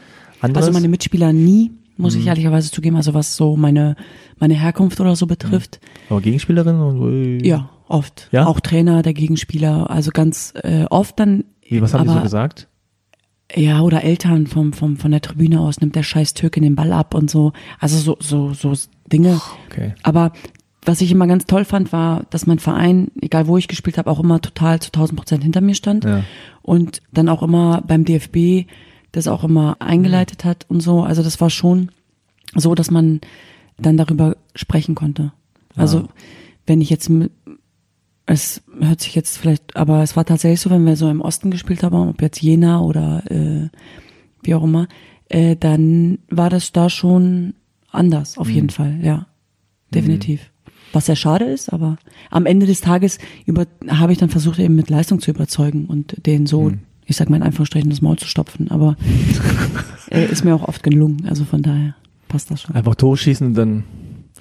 anderes?
Also meine Mitspieler nie, muss
Mhm.
ich ehrlicherweise zugeben, also was so meine, meine Herkunft oder so betrifft.
Aber Gegenspielerin? Und äh,
Ja, oft.
Ja?
Auch Trainer, der Gegenspieler, also ganz äh, oft dann.
Wie, was haben die
aber,
so gesagt?
Ja, oder Eltern vom, vom, von der Tribüne aus nimmt der scheiß Türke den Ball ab und so. Also so, so, so Dinge.
Okay.
Aber was ich immer ganz toll fand, war, dass mein Verein, egal wo ich gespielt habe, auch immer total zu 1000 Prozent hinter mir stand.
Ja.
Und dann auch immer beim DFB das auch immer eingeleitet hat und so. Also das war schon so, dass man dann darüber sprechen konnte. Also wenn ich jetzt mit, es hört sich jetzt vielleicht, aber es war tatsächlich so, wenn wir so im Osten gespielt haben, ob jetzt Jena oder äh, wie auch immer, äh, dann war das da schon anders, auf jeden Fall, ja. Definitiv. Was sehr schade ist, aber am Ende des Tages über, habe ich dann versucht, eben mit Leistung zu überzeugen und den so, ich sag mal in Anführungsstrichen, das Maul zu stopfen. Aber <laughs> äh, ist mir auch oft gelungen. Also von daher passt das schon.
Einfach Tor schießen und dann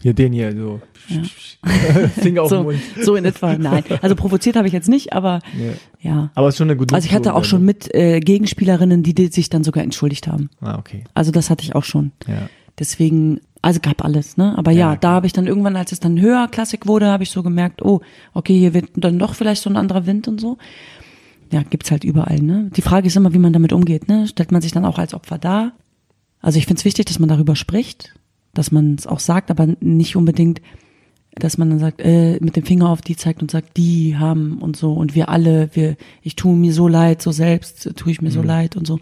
hier den hier so. <laughs> Finger auf <laughs> den
So,
Mund.
so in etwa, nein. Also provoziert habe ich jetzt nicht, aber
Ja.
ja.
Aber es ist schon eine gute
Also ich hatte auch schon mit äh, Gegenspielerinnen, die, die sich dann sogar entschuldigt haben.
Ah, okay.
Also das hatte ich auch schon.
Ja.
Deswegen, also gab alles, ne? Aber ja,
Ja,
da habe ich dann irgendwann, als es dann höher klassik wurde, habe ich so gemerkt, oh, okay, hier wird dann doch vielleicht so ein anderer Wind und so. Ja, gibt's halt überall, ne? Die Frage ist immer, wie man damit umgeht, ne? Stellt man sich dann auch als Opfer dar? Also ich finde es wichtig, dass man darüber spricht, dass man es auch sagt, aber nicht unbedingt dass man dann sagt, äh, mit dem Finger auf die zeigt und sagt, die haben und so und wir alle, wir, ich tue mir so leid, so selbst tue ich mir so leid und so.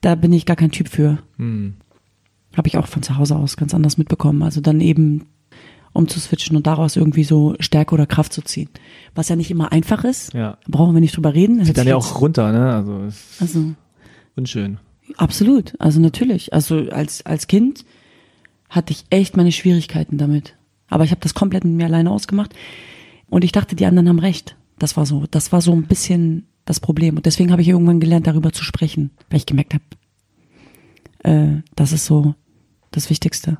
Da bin ich gar kein Typ für.
Hm.
Habe ich auch von zu Hause aus ganz anders mitbekommen. Also dann eben umzuswitchen und daraus irgendwie so Stärke oder Kraft zu ziehen. Was ja nicht immer einfach ist.
Ja.
Brauchen wir nicht drüber reden.
Zieht
Hört
dann ja auch runter, ne? Also ist
Also
unschön.
absolut. Also natürlich. Also als als Kind hatte ich echt meine Schwierigkeiten damit. Aber ich habe das komplett mit mir alleine ausgemacht. Und ich dachte, die anderen haben recht. Das war so. Das war so ein bisschen das Problem. Und deswegen habe ich irgendwann gelernt, darüber zu sprechen, weil ich gemerkt habe, äh, das ist so das Wichtigste.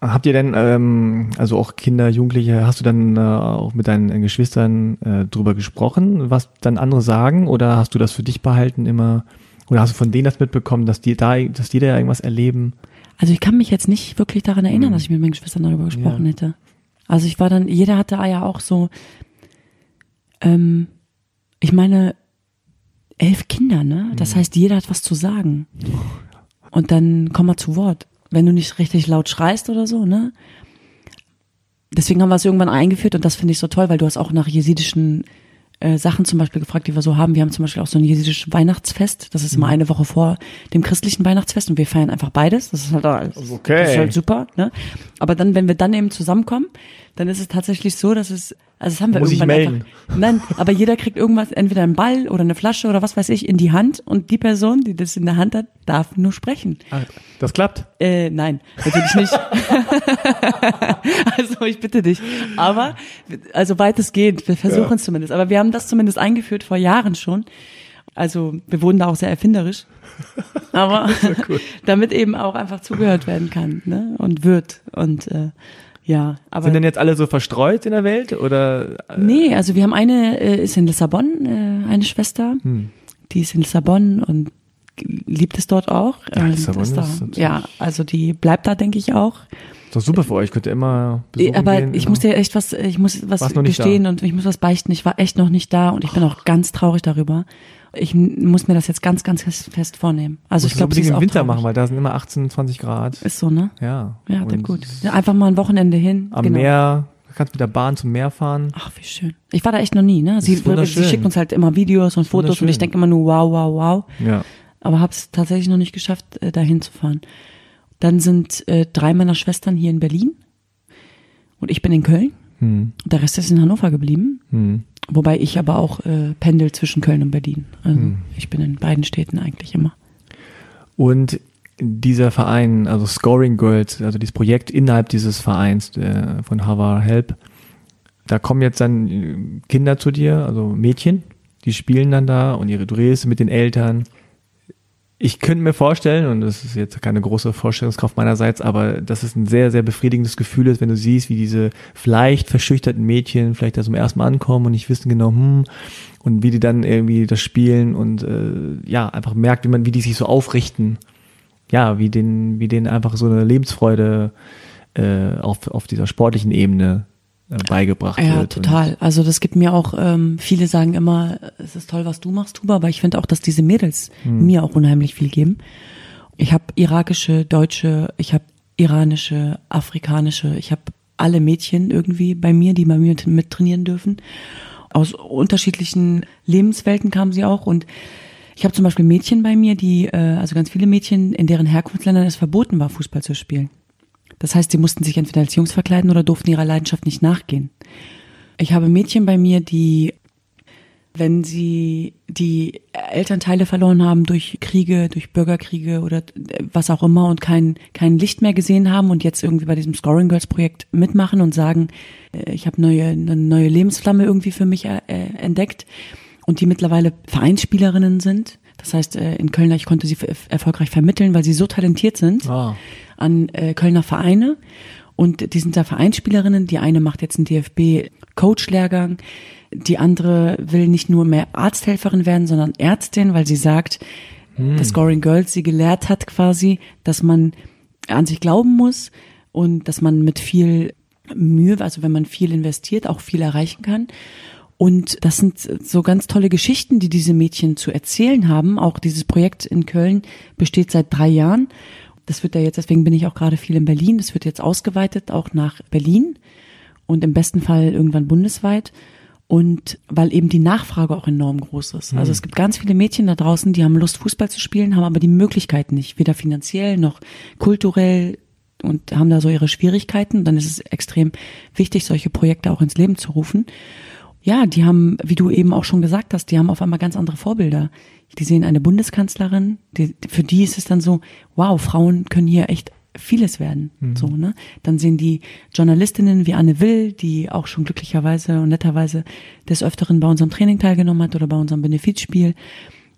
Habt ihr denn, ähm, also auch Kinder, Jugendliche, hast du dann äh, auch mit deinen äh, Geschwistern äh, drüber gesprochen, was dann andere sagen? Oder hast du das für dich behalten immer? Oder hast du von denen das mitbekommen, dass die da, dass die da irgendwas erleben?
Also ich kann mich jetzt nicht wirklich daran erinnern, dass ich mit meinen Geschwistern darüber gesprochen
Ja.
hätte. Also ich war dann, jeder hatte ja auch so, ähm, ich meine, elf Kinder, ne? Das heißt, jeder hat was zu sagen. Und dann komm mal zu Wort. Wenn du nicht richtig laut schreist oder so, ne? Deswegen haben wir es irgendwann eingeführt und das finde ich so toll, weil du hast auch nach jesidischen äh, Sachen zum Beispiel gefragt, die wir so haben. Wir haben zum Beispiel auch so ein jesidisches Weihnachtsfest. Das ist immer eine Woche vor dem christlichen Weihnachtsfest und wir feiern einfach beides. Das ist halt alles,
Okay.
das ist halt super. Ne? Aber dann, wenn wir dann eben zusammenkommen, dann ist es tatsächlich so, dass es, also das haben wir
Muss ich
irgendwann
melden.
einfach. <laughs> Nein, aber jeder kriegt irgendwas, entweder einen Ball oder eine Flasche oder was weiß ich, in die Hand und die Person, die das in der Hand hat, darf nur sprechen.
Ah, das klappt?
Äh, nein, natürlich nicht. <laughs> also ich bitte dich. Aber, also weitestgehend, wir versuchen
Ja.
es zumindest. Aber wir haben das zumindest eingeführt vor Jahren schon. Also wir wurden da auch sehr erfinderisch. <laughs> Aber damit eben auch einfach zugehört werden kann ne? und wird. Und äh, ja, aber.
Sind denn jetzt alle so verstreut in der Welt? Oder äh,
Nee, also wir haben eine, äh, ist in Lissabon, äh, eine Schwester,
Hm.
die ist in Lissabon und liebt es dort auch.
Ja, Lissabon
ist da,
ist
ja, also die bleibt da, denke ich auch.
ist doch super für euch, könnt ihr immer besuchen
Aber
gehen,
ich
immer.
muss dir echt was, ich muss was gestehen und ich muss was beichten. Ich war echt noch nicht da und ich bin auch ganz traurig darüber. Ich muss mir das jetzt ganz, ganz fest, vornehmen. Also ich glaube, ist
im Winter
traurig.
machen, weil da sind immer 18, 20 Grad.
Ist so, ne?
Ja.
Ja,
Und
gut. Einfach mal ein Wochenende hin.
Am
genau.
Meer, kannst mit der Bahn zum Meer fahren.
Ach, wie schön. Ich war da echt noch nie, ne? Sie, sie schickt uns halt immer Videos und Fotos und ich denke immer nur wow, wow, wow.
Ja.
Aber hab's tatsächlich noch nicht geschafft, äh, dahin zu fahren. Dann sind äh, drei meiner Schwestern hier in Berlin und ich bin in Köln.
Hm.
Der Rest ist in Hannover geblieben.
Hm.
Wobei ich aber auch äh, pendel zwischen Köln und Berlin. Also
Hm.
ich bin in beiden Städten eigentlich immer.
Und dieser Verein, also Scoring Girls, also dieses Projekt innerhalb dieses Vereins äh, von Harvard Help, da kommen jetzt dann äh, Kinder zu dir, also Mädchen, die spielen dann da und ihre, du redest mit den Eltern. Ich könnte mir vorstellen, und das ist jetzt keine große Vorstellungskraft meinerseits, aber dass es ein sehr, sehr befriedigendes Gefühl ist, wenn du siehst, wie diese vielleicht verschüchterten Mädchen vielleicht da zum ersten Mal ankommen und nicht wissen genau, hm, und wie die dann irgendwie das spielen und äh, ja, einfach merkt, wie man, wie die sich so aufrichten. Ja, wie den, wie denen einfach so eine Lebensfreude äh, auf, auf dieser sportlichen Ebene beigebracht
Ja,
wird.
total. Also das gibt mir auch, ähm, viele sagen immer, es ist toll, was du machst, Tuba, aber ich finde auch, dass diese Mädels
Hm.
mir auch unheimlich viel geben. Ich habe irakische, deutsche, ich habe iranische, afrikanische, ich habe alle Mädchen irgendwie bei mir, die bei mir mit, mit trainieren dürfen. Aus unterschiedlichen Lebenswelten kamen sie auch und ich habe zum Beispiel Mädchen bei mir, die, äh, also ganz viele Mädchen, in deren Herkunftsländern es verboten war, Fußball zu spielen. Das heißt, sie mussten sich entweder als Jungs verkleiden oder durften ihrer Leidenschaft nicht nachgehen. Ich habe Mädchen bei mir, die, wenn sie die Elternteile verloren haben durch Kriege, durch Bürgerkriege oder was auch immer und kein, kein Licht mehr gesehen haben und jetzt irgendwie bei diesem Scoring Girls Projekt mitmachen und sagen, äh, ich habe neue, eine neue Lebensflamme irgendwie für mich äh, entdeckt und die mittlerweile Vereinsspielerinnen sind. Das heißt, äh, in Köln, ich konnte sie erfolgreich vermitteln, weil sie so talentiert sind
Ah.
An äh, Kölner Vereine. Und die sind da Vereinsspielerinnen. Die eine macht jetzt einen DFB-Coach-Lehrgang. Die andere will nicht nur mehr Arzthelferin werden, sondern Ärztin, weil sie sagt, dass Scoring Girls sie gelehrt hat quasi, dass man an sich glauben muss und dass man mit viel Mühe, also wenn man viel investiert, auch viel erreichen kann. Und das sind so ganz tolle Geschichten, die diese Mädchen zu erzählen haben. Auch dieses Projekt in Köln besteht seit drei Jahren. Das wird ja jetzt, deswegen bin ich auch gerade viel in Berlin. Das wird jetzt ausgeweitet auch nach Berlin und im besten Fall irgendwann bundesweit. Und weil eben die Nachfrage auch enorm groß ist. Also es gibt ganz viele Mädchen da draußen, die haben Lust, Fußball zu spielen, haben aber die Möglichkeit nicht, weder finanziell noch kulturell und haben da so ihre Schwierigkeiten. Dann ist es extrem wichtig, solche Projekte auch ins Leben zu rufen. Ja, die haben, wie du eben auch schon gesagt hast, die haben auf einmal ganz andere Vorbilder. Die sehen eine Bundeskanzlerin, die, für die ist es dann so, wow, Frauen können hier echt vieles werden, so, ne? Dann sehen die Journalistinnen wie Anne Will, die auch schon glücklicherweise und netterweise des Öfteren bei unserem Training teilgenommen hat oder bei unserem Benefizspiel.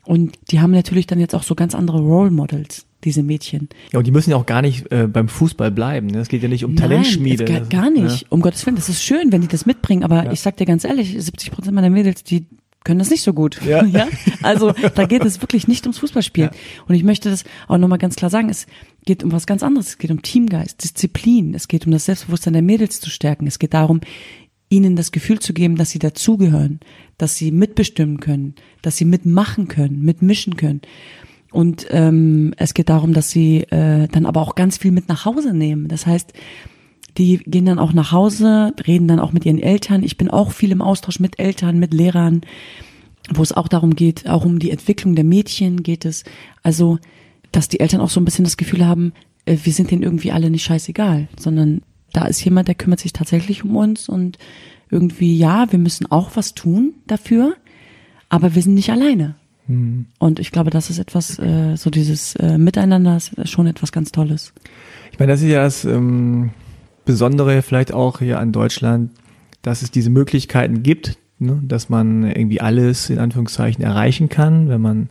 Und die haben natürlich dann jetzt auch so ganz andere Role Models, diese Mädchen.
Ja, und die müssen ja auch gar nicht äh, beim Fußball bleiben. Ne? Es geht ja nicht um Talentschmiede.
Nein, es ga, gar nicht.
Ja.
Um Gottes Willen, das ist schön, wenn die das mitbringen, aber
Ja.
ich sag dir ganz ehrlich, 70 Prozent meiner Mädels, die können das nicht so gut.
Ja. <laughs>
Also da geht es wirklich nicht ums Fußballspielen. Und ich möchte das auch nochmal ganz klar sagen. Es geht um was ganz anderes. Es geht um Teamgeist, Disziplin. Es geht um das Selbstbewusstsein der Mädels zu stärken. Es geht darum, ihnen das Gefühl zu geben, dass sie dazugehören, dass sie mitbestimmen können, dass sie mitmachen können, mitmischen können. Und ähm, es geht darum, dass sie äh, dann aber auch ganz viel mit nach Hause nehmen. Das heißt, die gehen dann auch nach Hause, reden dann auch mit ihren Eltern. Ich bin auch viel im Austausch mit Eltern, mit Lehrern, wo es auch darum geht, auch um die Entwicklung der Mädchen geht es. Also, dass die Eltern auch so ein bisschen das Gefühl haben, äh, wir sind denen irgendwie alle nicht scheißegal, sondern da ist jemand, der kümmert sich tatsächlich um uns und irgendwie, ja, wir müssen auch was tun dafür, aber wir sind nicht alleine. Und ich glaube, das ist etwas, äh, so dieses äh, Miteinander ist schon etwas ganz Tolles.
Ich meine, das ist ja das ähm, Besondere vielleicht auch hier an Deutschland, dass es diese Möglichkeiten gibt, ne? dass man irgendwie alles in Anführungszeichen erreichen kann, wenn man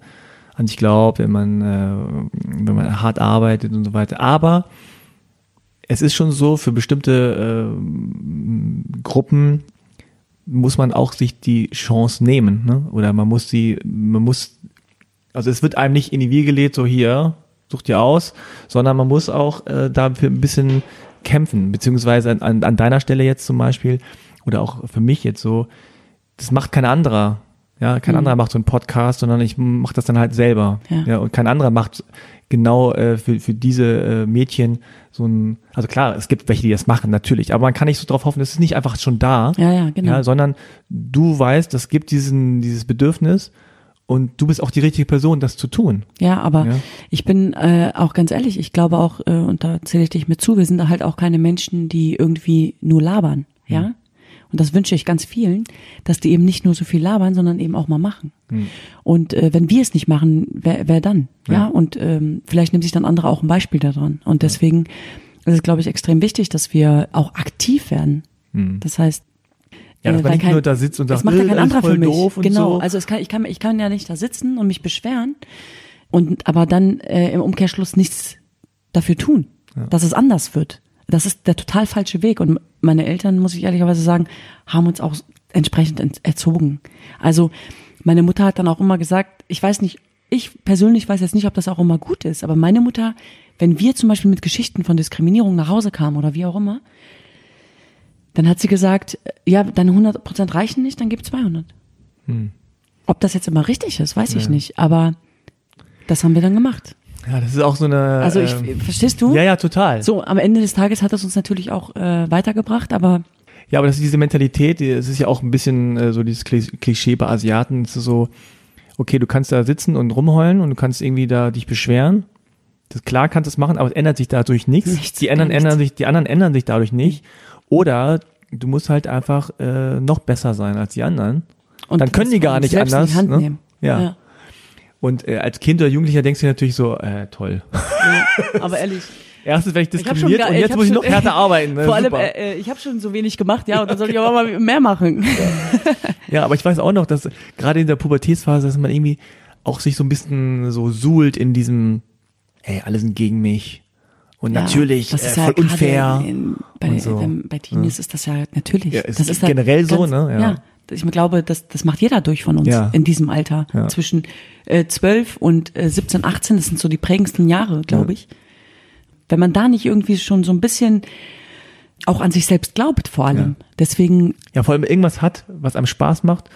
an sich glaubt, wenn man, äh, wenn man hart arbeitet und so weiter. Aber es ist schon so, für bestimmte äh, Gruppen muss man auch sich die Chance nehmen, ne? Oder man muss sie, man muss, also es wird einem nicht in die Wiege gelegt, so hier, such dir aus, sondern man muss auch äh, dafür ein bisschen kämpfen, beziehungsweise an, an, an deiner Stelle jetzt zum Beispiel, oder auch für mich jetzt so, das macht kein anderer. Ja, kein
Mhm.
anderer macht so einen Podcast, sondern ich mache das dann halt selber.
Ja.
und kein anderer macht genau äh, für, für diese äh, Mädchen so ein, also klar, es gibt welche, die das machen, natürlich, aber man kann nicht so drauf hoffen, es ist nicht einfach schon da,
Ja, ja, genau.
ja, sondern du weißt, es gibt diesen, dieses Bedürfnis und du bist auch die richtige Person, das zu tun.
Ja, aber
Ja.
ich bin äh, auch ganz ehrlich, ich glaube auch, äh, und da zähle ich dich mit zu, wir sind halt auch keine Menschen, die irgendwie nur labern, ja. Und das wünsche ich ganz vielen, dass die eben nicht nur so viel labern, sondern eben auch mal machen. Und äh, wenn wir es nicht machen, wer, wer dann? Ja.
Ja.
Und ähm, vielleicht nehmen sich dann andere auch ein Beispiel daran. Und deswegen ist es, glaube ich, extrem wichtig, dass wir auch aktiv werden. Das heißt,
Ja, dass
äh,
man nicht
kein-
nur da sitzt und sagt,
das macht ja
äh,
kein anderer für mich.
doof und
genau,
so.
also es kann, ich kann, ich kann ja nicht da sitzen und mich beschweren und aber dann äh, im Umkehrschluss nichts dafür tun, dass es anders wird. Das ist der total falsche Weg und meine Eltern, muss ich ehrlicherweise sagen, haben uns auch entsprechend ent- erzogen. Also meine Mutter hat dann auch immer gesagt, ich weiß nicht, ich persönlich weiß jetzt nicht, ob das auch immer gut ist, aber meine Mutter, wenn wir zum Beispiel mit Geschichten von Diskriminierung nach Hause kamen oder wie auch immer, dann hat sie gesagt, ja, deine 100 Prozent reichen nicht, dann gib 200. Ob das jetzt immer richtig ist, weiß ich
Ja.
nicht, aber das haben wir dann gemacht.
Ja, das ist auch so eine.
Also ich,
ähm,
verstehst du?
ja, ja, total.
So, am Ende des Tages hat das uns natürlich auch äh, weitergebracht, aber
Ja, aber das ist diese Mentalität, es ist ja auch ein bisschen äh, so dieses Kli- Klischee bei Asiaten. Es ist so, okay, du kannst da sitzen und rumheulen und du kannst irgendwie da dich beschweren. Das, klar kannst du es machen, aber es ändert sich dadurch nichts.
Nichts,
die anderen ändern sich, die anderen ändern sich dadurch nicht. Oder du musst halt einfach äh, noch besser sein als die anderen.
und
Dann können die gar nicht anders,
In die Hand
ne?
nehmen.
Ja.
ja.
Und äh, als Kind oder Jugendlicher denkst du natürlich so, äh, toll.
ja. Aber ehrlich, <laughs>
Erstens werde ich
Ich
diskriminiert
gar-
und
ich
jetzt
hab
muss ich noch härter <laughs> arbeiten. Ne?
vor allem,
Super.
äh, äh, ich habe schon so wenig gemacht, ja, und dann soll ich aber <laughs> mal mehr machen.
Ja, aber ich weiß auch noch, dass gerade in der Pubertätsphase, dass man irgendwie auch sich so ein bisschen so suhlt in diesem, hey, alle sind gegen mich. Und
Ja,
natürlich,
das
äh,
ist
voll
ja
unfair.
In, in, bei,
so.
bei Teenies ist das ja natürlich.
Ja, es
das
ist
halt
generell so, ne? Ja.
Ich glaube, das, das macht jeder durch von uns
Ja.
in diesem Alter.
Ja.
Zwischen äh, 12 und äh, 17, 18, das sind so die prägendsten Jahre, glaube
Ja.
ich. Wenn man da nicht irgendwie schon so ein bisschen auch an sich selbst glaubt, vor allem. Deswegen,
Ja, vor allem irgendwas hat, was einem Spaß macht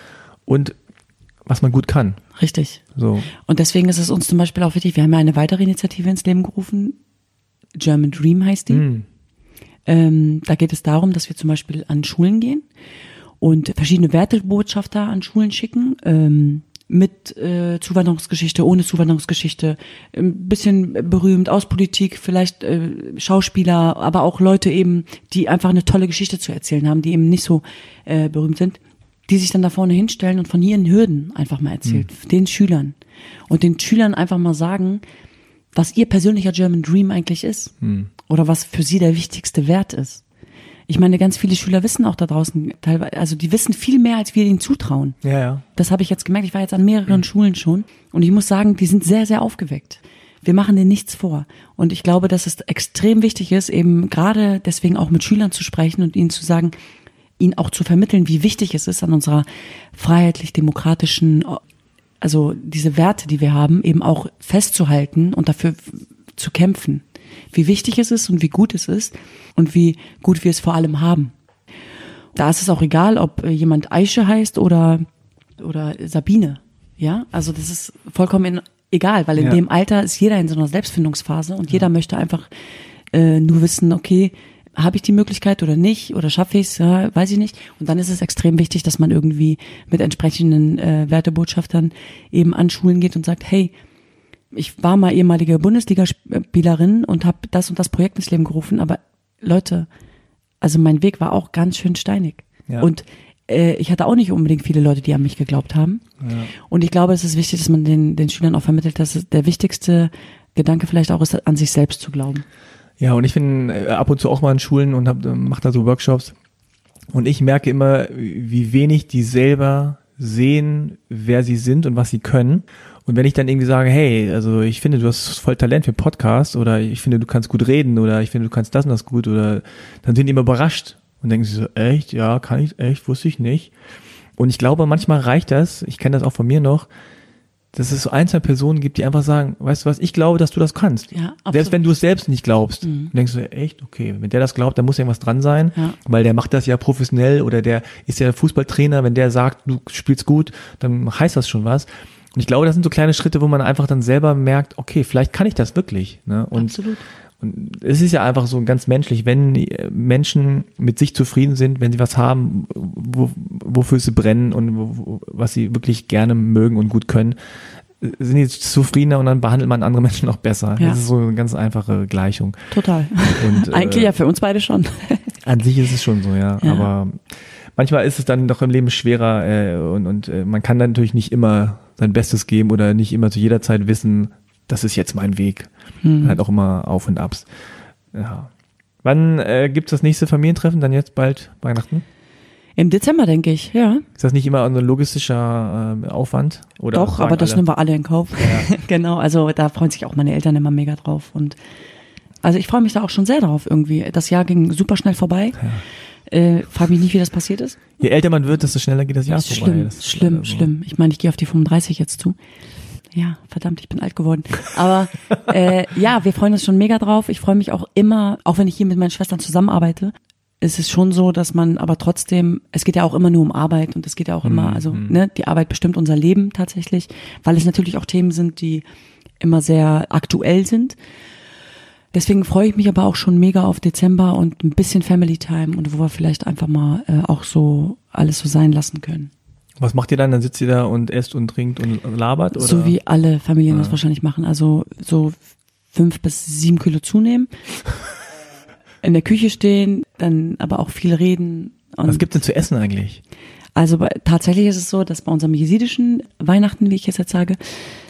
und was man gut kann.
richtig.
So.
Und deswegen ist es uns zum Beispiel auch wichtig, wir haben ja eine weitere Initiative ins Leben gerufen, German Dream heißt die.
Hm.
Ähm, da geht es darum, dass wir zum Beispiel an Schulen gehen und verschiedene Wertebotschafter an Schulen schicken. Ähm, mit äh, Zuwanderungsgeschichte, ohne Zuwanderungsgeschichte, ein bisschen berühmt aus Politik, vielleicht äh, Schauspieler, aber auch Leute eben, die einfach eine tolle Geschichte zu erzählen haben, die eben nicht so äh, berühmt sind, die sich dann da vorne hinstellen und von ihren Hürden einfach mal erzählt,
Mhm.
den Schülern. Und den Schülern einfach mal sagen, was ihr persönlicher German Dream eigentlich ist. Oder was für sie der wichtigste Wert ist. Ich meine, ganz viele Schüler wissen auch da draußen teilweise, also die wissen viel mehr, als wir ihnen zutrauen.
Ja, ja.
Das habe ich jetzt gemerkt. Ich war jetzt an mehreren Schulen schon und ich muss sagen, die sind sehr, sehr aufgeweckt. Wir machen denen nichts vor. Und ich glaube, dass es extrem wichtig ist, eben gerade deswegen auch mit Schülern zu sprechen und ihnen zu sagen, ihnen auch zu vermitteln, wie wichtig es ist, an unserer freiheitlich-demokratischen, also diese Werte, die wir haben, eben auch festzuhalten und dafür zu kämpfen. Wie wichtig es ist und wie gut es ist und wie gut wir es vor allem haben. Da ist es auch egal, ob äh, jemand Aische heißt oder, oder Sabine. Ja, also das ist vollkommen egal, weil in
Ja.
dem Alter ist jeder in so einer Selbstfindungsphase und jeder möchte einfach äh, nur wissen, okay, habe ich die Möglichkeit oder nicht oder schaffe ich es, ja, weiß ich nicht. Und dann ist es extrem wichtig, dass man irgendwie mit entsprechenden äh, Wertebotschaftern eben an Schulen geht und sagt, hey, ich war mal ehemalige Bundesligaspielerin und habe das und das Projekt ins Leben gerufen, aber Leute, also mein Weg war auch ganz schön steinig.
Ja.
Und äh, ich hatte auch nicht unbedingt viele Leute, die an mich geglaubt haben. Und ich glaube, es ist wichtig, dass man den, den Schülern auch vermittelt, dass der wichtigste Gedanke vielleicht auch ist, an sich selbst zu glauben.
Ja, und ich bin äh, ab und zu auch mal in Schulen und äh, mach da so Workshops. Und ich merke immer, wie wenig die selber sehen, wer sie sind und was sie können. Und wenn ich dann irgendwie sage, hey, also ich finde, du hast voll Talent für Podcast oder ich finde, du kannst gut reden oder ich finde, du kannst das und das gut oder dann sind die immer überrascht und denken sie so, echt, ja, kann ich, echt, wusste ich nicht. Und ich glaube, manchmal reicht das, ich kenne das auch von mir noch, dass es so ein, zwei Personen gibt, die einfach sagen, weißt du was, ich glaube, dass du das kannst.
Ja, absolut.
Selbst wenn du es selbst nicht glaubst, denkst du, echt, okay, wenn der das glaubt, dann muss irgendwas dran sein,
Ja.
weil der macht das ja professionell oder der ist ja Fußballtrainer, wenn der sagt, du spielst gut, dann heißt das schon was. Und ich glaube, das sind so kleine Schritte, wo man einfach dann selber merkt, okay, vielleicht kann ich das wirklich. Ne? Und,
Absolut.
und es ist ja einfach so ganz menschlich, wenn die Menschen mit sich zufrieden sind, wenn sie was haben, wo, wofür sie brennen und wo, wo, was sie wirklich gerne mögen und gut können, sind die zufriedener und dann behandelt man andere <laughs> Menschen auch besser.
Ja.
Das ist so eine ganz einfache Gleichung.
Total.
Und, <laughs>
Eigentlich
äh,
ja für uns beide schon. <laughs>
An sich ist es schon so, ja.
Ja.
Aber manchmal ist es dann doch im Leben schwerer äh, und, und äh, man kann dann natürlich nicht immer sein Bestes geben oder nicht immer zu jeder Zeit wissen, das ist jetzt mein Weg.
Mhm.
Halt auch immer Auf und Abs. Ja. Wann äh, gibt es das nächste Familientreffen? Dann jetzt bald Weihnachten?
Im Dezember, denke ich, ja.
Ist das nicht immer ein logistischer äh, Aufwand? Oder
Doch, aber das
alle?
nehmen wir alle in Kauf. <laughs> genau, also da freuen sich auch meine Eltern immer mega drauf. Und also ich freue mich da auch schon sehr drauf irgendwie. Das Jahr ging super schnell vorbei. Äh, frag mich nicht, wie das passiert ist.
Je älter man wird, desto schneller geht das Jahr
Das ist
vorbei.
schlimm,
Das ist
schlimm,
leider so.
schlimm. Ich meine, ich gehe auf die 35 jetzt zu. Ja, verdammt, ich bin alt geworden. Aber äh, ja, wir freuen uns schon mega drauf. Ich freue mich auch immer, auch wenn ich hier mit meinen Schwestern zusammenarbeite, ist es schon so, dass man aber trotzdem, es geht ja auch immer nur um Arbeit und es geht ja auch immer, also ne, die Arbeit bestimmt unser Leben tatsächlich, weil es natürlich auch Themen sind, die immer sehr aktuell sind. Deswegen freue ich mich aber auch schon mega auf Dezember und ein bisschen Family Time und wo wir vielleicht einfach mal äh, auch so alles so sein lassen können.
Was macht ihr dann? Dann sitzt ihr da und esst und trinkt und labert? Oder?
So wie alle Familien
Ah.
das wahrscheinlich machen. Also so fünf bis sieben Kilo zunehmen, <laughs> in der Küche stehen, dann aber auch viel reden. Und
Was gibt's denn zu essen eigentlich?
also bei, tatsächlich ist es so, dass bei unserem jesidischen Weihnachten, wie ich jetzt, jetzt sage,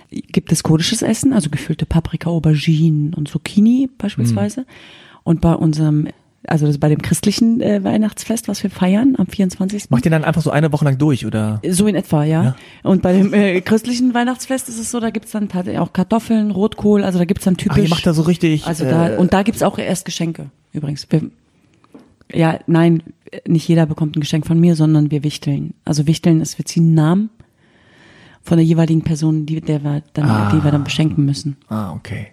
gibt es kurdisches Essen, also gefüllte Paprika, Auberginen und Zucchini beispielsweise. Und bei unserem, also das bei dem christlichen äh, Weihnachtsfest, was wir feiern am 24.
Macht ihr dann einfach so eine Woche lang durch oder?
So in etwa, ja.
Ja.
Und bei dem äh, christlichen Weihnachtsfest ist es so, da gibt's dann tatsächlich auch Kartoffeln, Rotkohl, also da gibt's dann typisch.
Ach, ihr macht da so richtig.
also
äh,
da, und da gibt's auch erst Geschenke, übrigens. Wir, ja, nein, nicht jeder bekommt ein Geschenk von mir, sondern wir wichteln. Also wichteln ist, wir ziehen einen Namen von der jeweiligen Person, die, der wir dann,
Ah.
die wir dann beschenken müssen.
Ah, okay.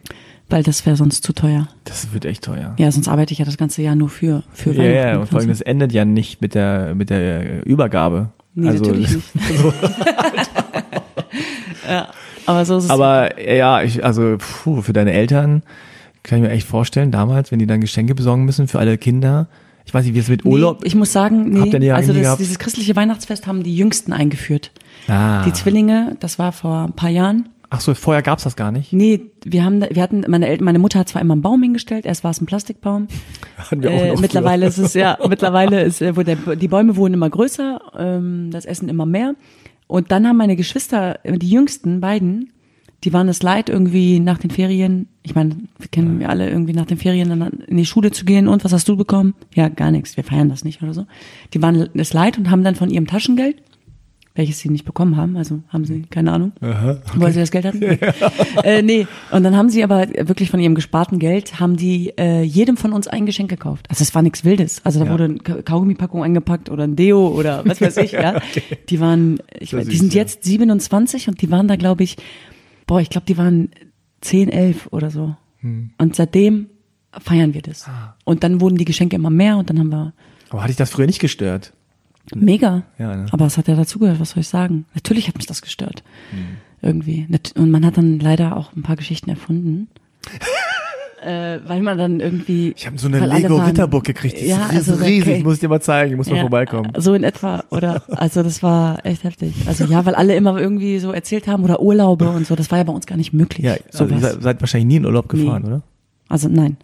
Weil das wäre sonst zu teuer.
Das wird echt teuer.
Ja, sonst arbeite ich ja das ganze Jahr nur für, für
Ja,
Weihnachten.
ja, und vor allem, das endet ja nicht mit der, mit der Übergabe.
Nee,
also,
natürlich nicht. <laughs> ja, aber so ist es.
aber ja, ich, also puh, für deine Eltern Kann ich mir echt vorstellen, damals, wenn die dann Geschenke besorgen müssen für alle Kinder. Ich weiß nicht, wie es mit Urlaub.
Nee, ich muss sagen, nee, also das, dieses christliche Weihnachtsfest haben die Jüngsten eingeführt.
Ah.
Die Zwillinge, das war vor ein paar Jahren.
Ach so, vorher gab's das gar nicht.
Nee, wir haben, wir hatten, meine Eltern, meine Mutter hat zwar immer einen Baum hingestellt, erst war es ein Plastikbaum. <laughs>
Hatten wir auch
Äh,
noch
mittlerweile ist es ja, <laughs> mittlerweile ist, äh, wo der, die Bäume wurden immer größer, ähm, das Essen immer mehr. Und dann haben meine Geschwister, äh, die jüngsten beiden, die waren es leid, irgendwie nach den Ferien, ich meine, wir kennen wir alle, irgendwie nach den Ferien dann in die Schule zu gehen. Und was hast du bekommen? Ja, gar nichts, wir feiern das nicht oder so. Die waren es leid und haben dann von ihrem Taschengeld, welches sie nicht bekommen haben, also haben sie, keine Ahnung, weil sie das Geld hatten. <laughs> äh, nee, und dann haben sie aber wirklich von ihrem gesparten Geld, haben die äh, jedem von uns ein Geschenk gekauft. Also es war nichts Wildes. Also da
Ja.
wurde eine Ka- Kaugummipackung eingepackt oder ein Deo oder was weiß ich, <laughs> ja. Die waren, ich,
ist
die sind
ja.
jetzt 27 und die waren da, glaube ich, boah, ich glaube, die waren 10, 11 oder so.
Hm.
Und seitdem feiern wir das.
Ah.
Und dann wurden die Geschenke immer mehr und dann haben wir
Aber hatte ich das früher nicht gestört?
Mega.
Ja, ne?
Aber es hat ja dazugehört, was soll ich sagen? Natürlich hat mich das gestört.
Hm.
Irgendwie. Und man hat dann leider auch ein paar Geschichten erfunden. <laughs> äh, weil man dann irgendwie.
Ich habe so eine
weil alle
Lego
waren-
Ritterburg gekriegt. Die
Ja,
ist riesig,
also,
riesig.
okay.
Ich muss dir mal zeigen, ich muss mal
Ja,
vorbeikommen.
So in etwa, oder? Also das war echt heftig. Also ja, weil alle immer irgendwie so erzählt haben oder Urlaube und so. Das war ja bei uns gar nicht möglich.
Ja, also ihr seid wahrscheinlich nie in Urlaub gefahren,
Nee.
oder?
Also nein.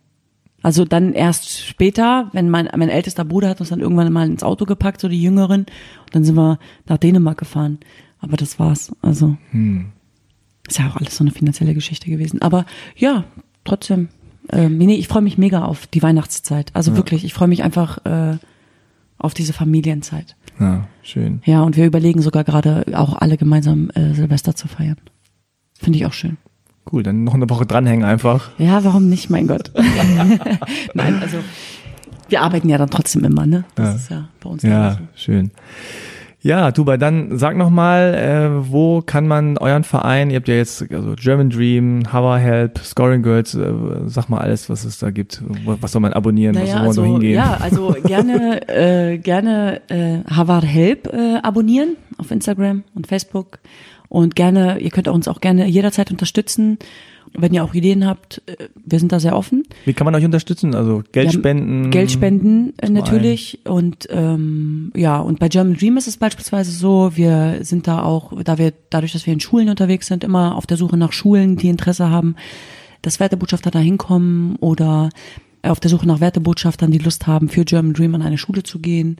Also dann erst später, wenn mein, mein ältester Bruder hat uns dann irgendwann mal ins Auto gepackt, so die Jüngeren, und dann sind wir nach Dänemark gefahren. Aber das war's. Also
Hm.
ist ja auch alles so eine finanzielle Geschichte gewesen. Aber ja, trotzdem. Ähm, nee, ich freue mich mega auf die Weihnachtszeit. Also wirklich, ich freue mich einfach äh, auf diese Familienzeit.
Ja, schön.
Ja, und wir überlegen sogar gerade auch alle gemeinsam äh, Silvester zu feiern. Finde ich auch schön.
Cool, dann noch eine Woche dranhängen einfach.
Ja, warum nicht, mein Gott? <laughs> Nein, also wir arbeiten ja dann trotzdem immer, ne? Das
Ja.
ist ja bei uns
Ja,
so.
schön. Ja, Tuba, dann sag noch mal, äh, wo kann man euren Verein, ihr habt ja jetzt also German Dream, Hover Help, Scoring Girls, äh, sag mal alles, was es da gibt. Was soll man abonnieren, was
Naja,
soll man so
also,
hingehen?
ja, also <laughs> gerne, äh, gerne äh, Harvard Help äh, abonnieren auf Instagram und Facebook und gerne, ihr könnt uns auch gerne jederzeit unterstützen, wenn ihr auch Ideen habt. Äh, wir sind da sehr offen.
Wie kann man euch unterstützen? Also Geld spenden?
Geld spenden äh, natürlich und ähm, ja und bei German Dream ist es beispielsweise so, wir sind da auch, da wir dadurch, dass wir in Schulen unterwegs sind, immer auf der Suche nach Schulen, die Interesse haben, dass Wertebotschafter da hinkommen oder auf der Suche nach Wertebotschaftern, die Lust haben, für German Dream an eine Schule zu gehen.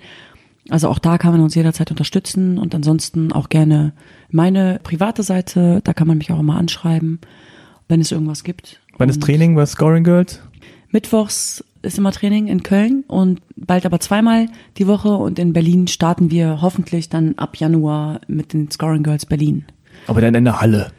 Also auch da kann man uns jederzeit unterstützen und ansonsten auch gerne meine private Seite, da kann man mich auch immer anschreiben, wenn es irgendwas gibt.
Wann ist Training bei Scoring Girls?
Mittwochs ist immer Training in Köln und bald aber zweimal die Woche und in Berlin starten wir hoffentlich dann ab Januar mit den Scoring Girls Berlin.
Aber dann in der Halle.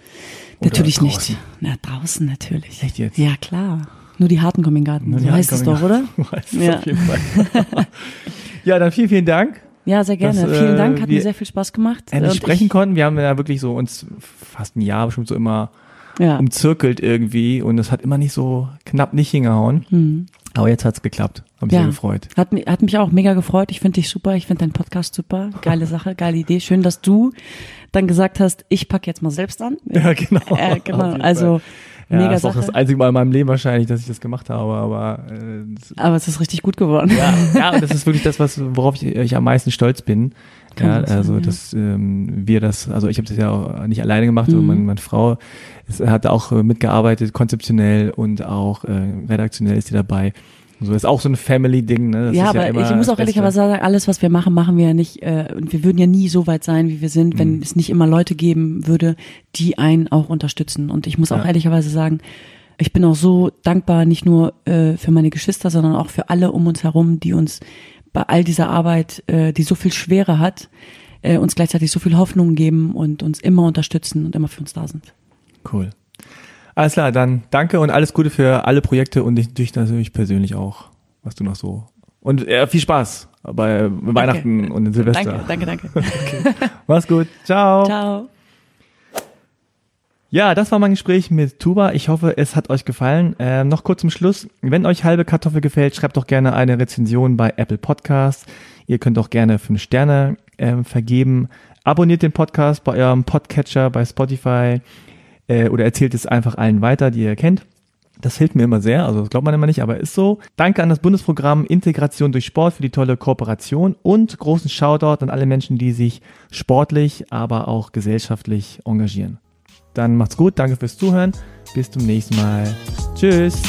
Natürlich
draußen?
nicht. Na, draußen natürlich.
Echt jetzt?
Ja, klar. Nur die Harten kommen in den Garten.
Nur <laughs>
so heißt es doch, oder?
Weiß es
Ja.
auf jeden Fall. <laughs> ja, dann vielen, vielen Dank.
Ja, sehr gerne.
Das, äh,
Vielen Dank, hat mir sehr viel Spaß gemacht.
endlich sprechen konnten. Wir haben ja wirklich so uns fast ein Jahr bestimmt so immer
Ja.
umzirkelt irgendwie und es hat immer nicht so knapp nicht hingehauen. Aber jetzt hat's geklappt. Hab mich.
Ja.
sehr gefreut.
Hat, hat mich auch mega gefreut. Ich finde dich super. Ich finde deinen Podcast super. Geile Sache, geile Idee. Schön, dass du dann gesagt hast, ich pack jetzt mal selbst an. <laughs>
Ja, genau.
Äh, genau. Also
Fall. Ja,
mega
ist auch das einzige Mal in meinem Leben wahrscheinlich, dass ich das gemacht habe, aber äh, das-
Aber es ist richtig gut geworden.
ja, ja, und das ist wirklich das, was <laughs> worauf ich, ich am meisten stolz bin.
Kann
Ja,
sagen,
also
ja.
dass ähm, wir das, also ich habe das ja auch nicht alleine gemacht,
Mhm.
meine, meine Frau ist, hat auch äh, mitgearbeitet, konzeptionell und auch äh, redaktionell ist sie dabei. So ist auch so ein Family-Ding. Ne?
Ja, aber
immer
ich muss auch ehrlicherweise
Beste.
sagen, alles, was wir machen, machen wir ja nicht, äh, und wir würden ja nie so weit sein, wie wir sind, wenn
Mhm.
es nicht immer Leute geben würde, die einen auch unterstützen. Und ich muss auch
Ja.
ehrlicherweise sagen, ich bin auch so dankbar, nicht nur äh, für meine Geschwister, sondern auch für alle um uns herum, die uns bei all dieser Arbeit, äh, die so viel Schwere hat, äh, uns gleichzeitig so viel Hoffnung geben und uns immer unterstützen und immer für uns da sind.
Cool. Alles klar, dann danke und alles Gute für alle Projekte und dich, natürlich persönlich auch, was du noch so. Und äh, viel Spaß bei Weihnachten und Silvester.
Danke, danke, danke. <laughs>
Mach's gut. Ciao.
Ciao.
Ja, das war mein Gespräch mit Tuba. Ich hoffe, es hat euch gefallen. Ähm, noch kurz zum Schluss. Wenn euch halbe Kartoffel gefällt, schreibt doch gerne eine Rezension bei Apple Podcasts. Ihr könnt auch gerne fünf Sterne ähm, vergeben. Abonniert den Podcast bei eurem Podcatcher, bei Spotify äh, oder erzählt es einfach allen weiter, die ihr kennt. Das hilft mir immer sehr, also das glaubt man immer nicht, aber ist so. Danke an das Bundesprogramm Integration durch Sport für die tolle Kooperation und großen Shoutout an alle Menschen, die sich sportlich, aber auch gesellschaftlich engagieren. Dann macht's gut, danke fürs Zuhören, bis zum nächsten Mal. Tschüss.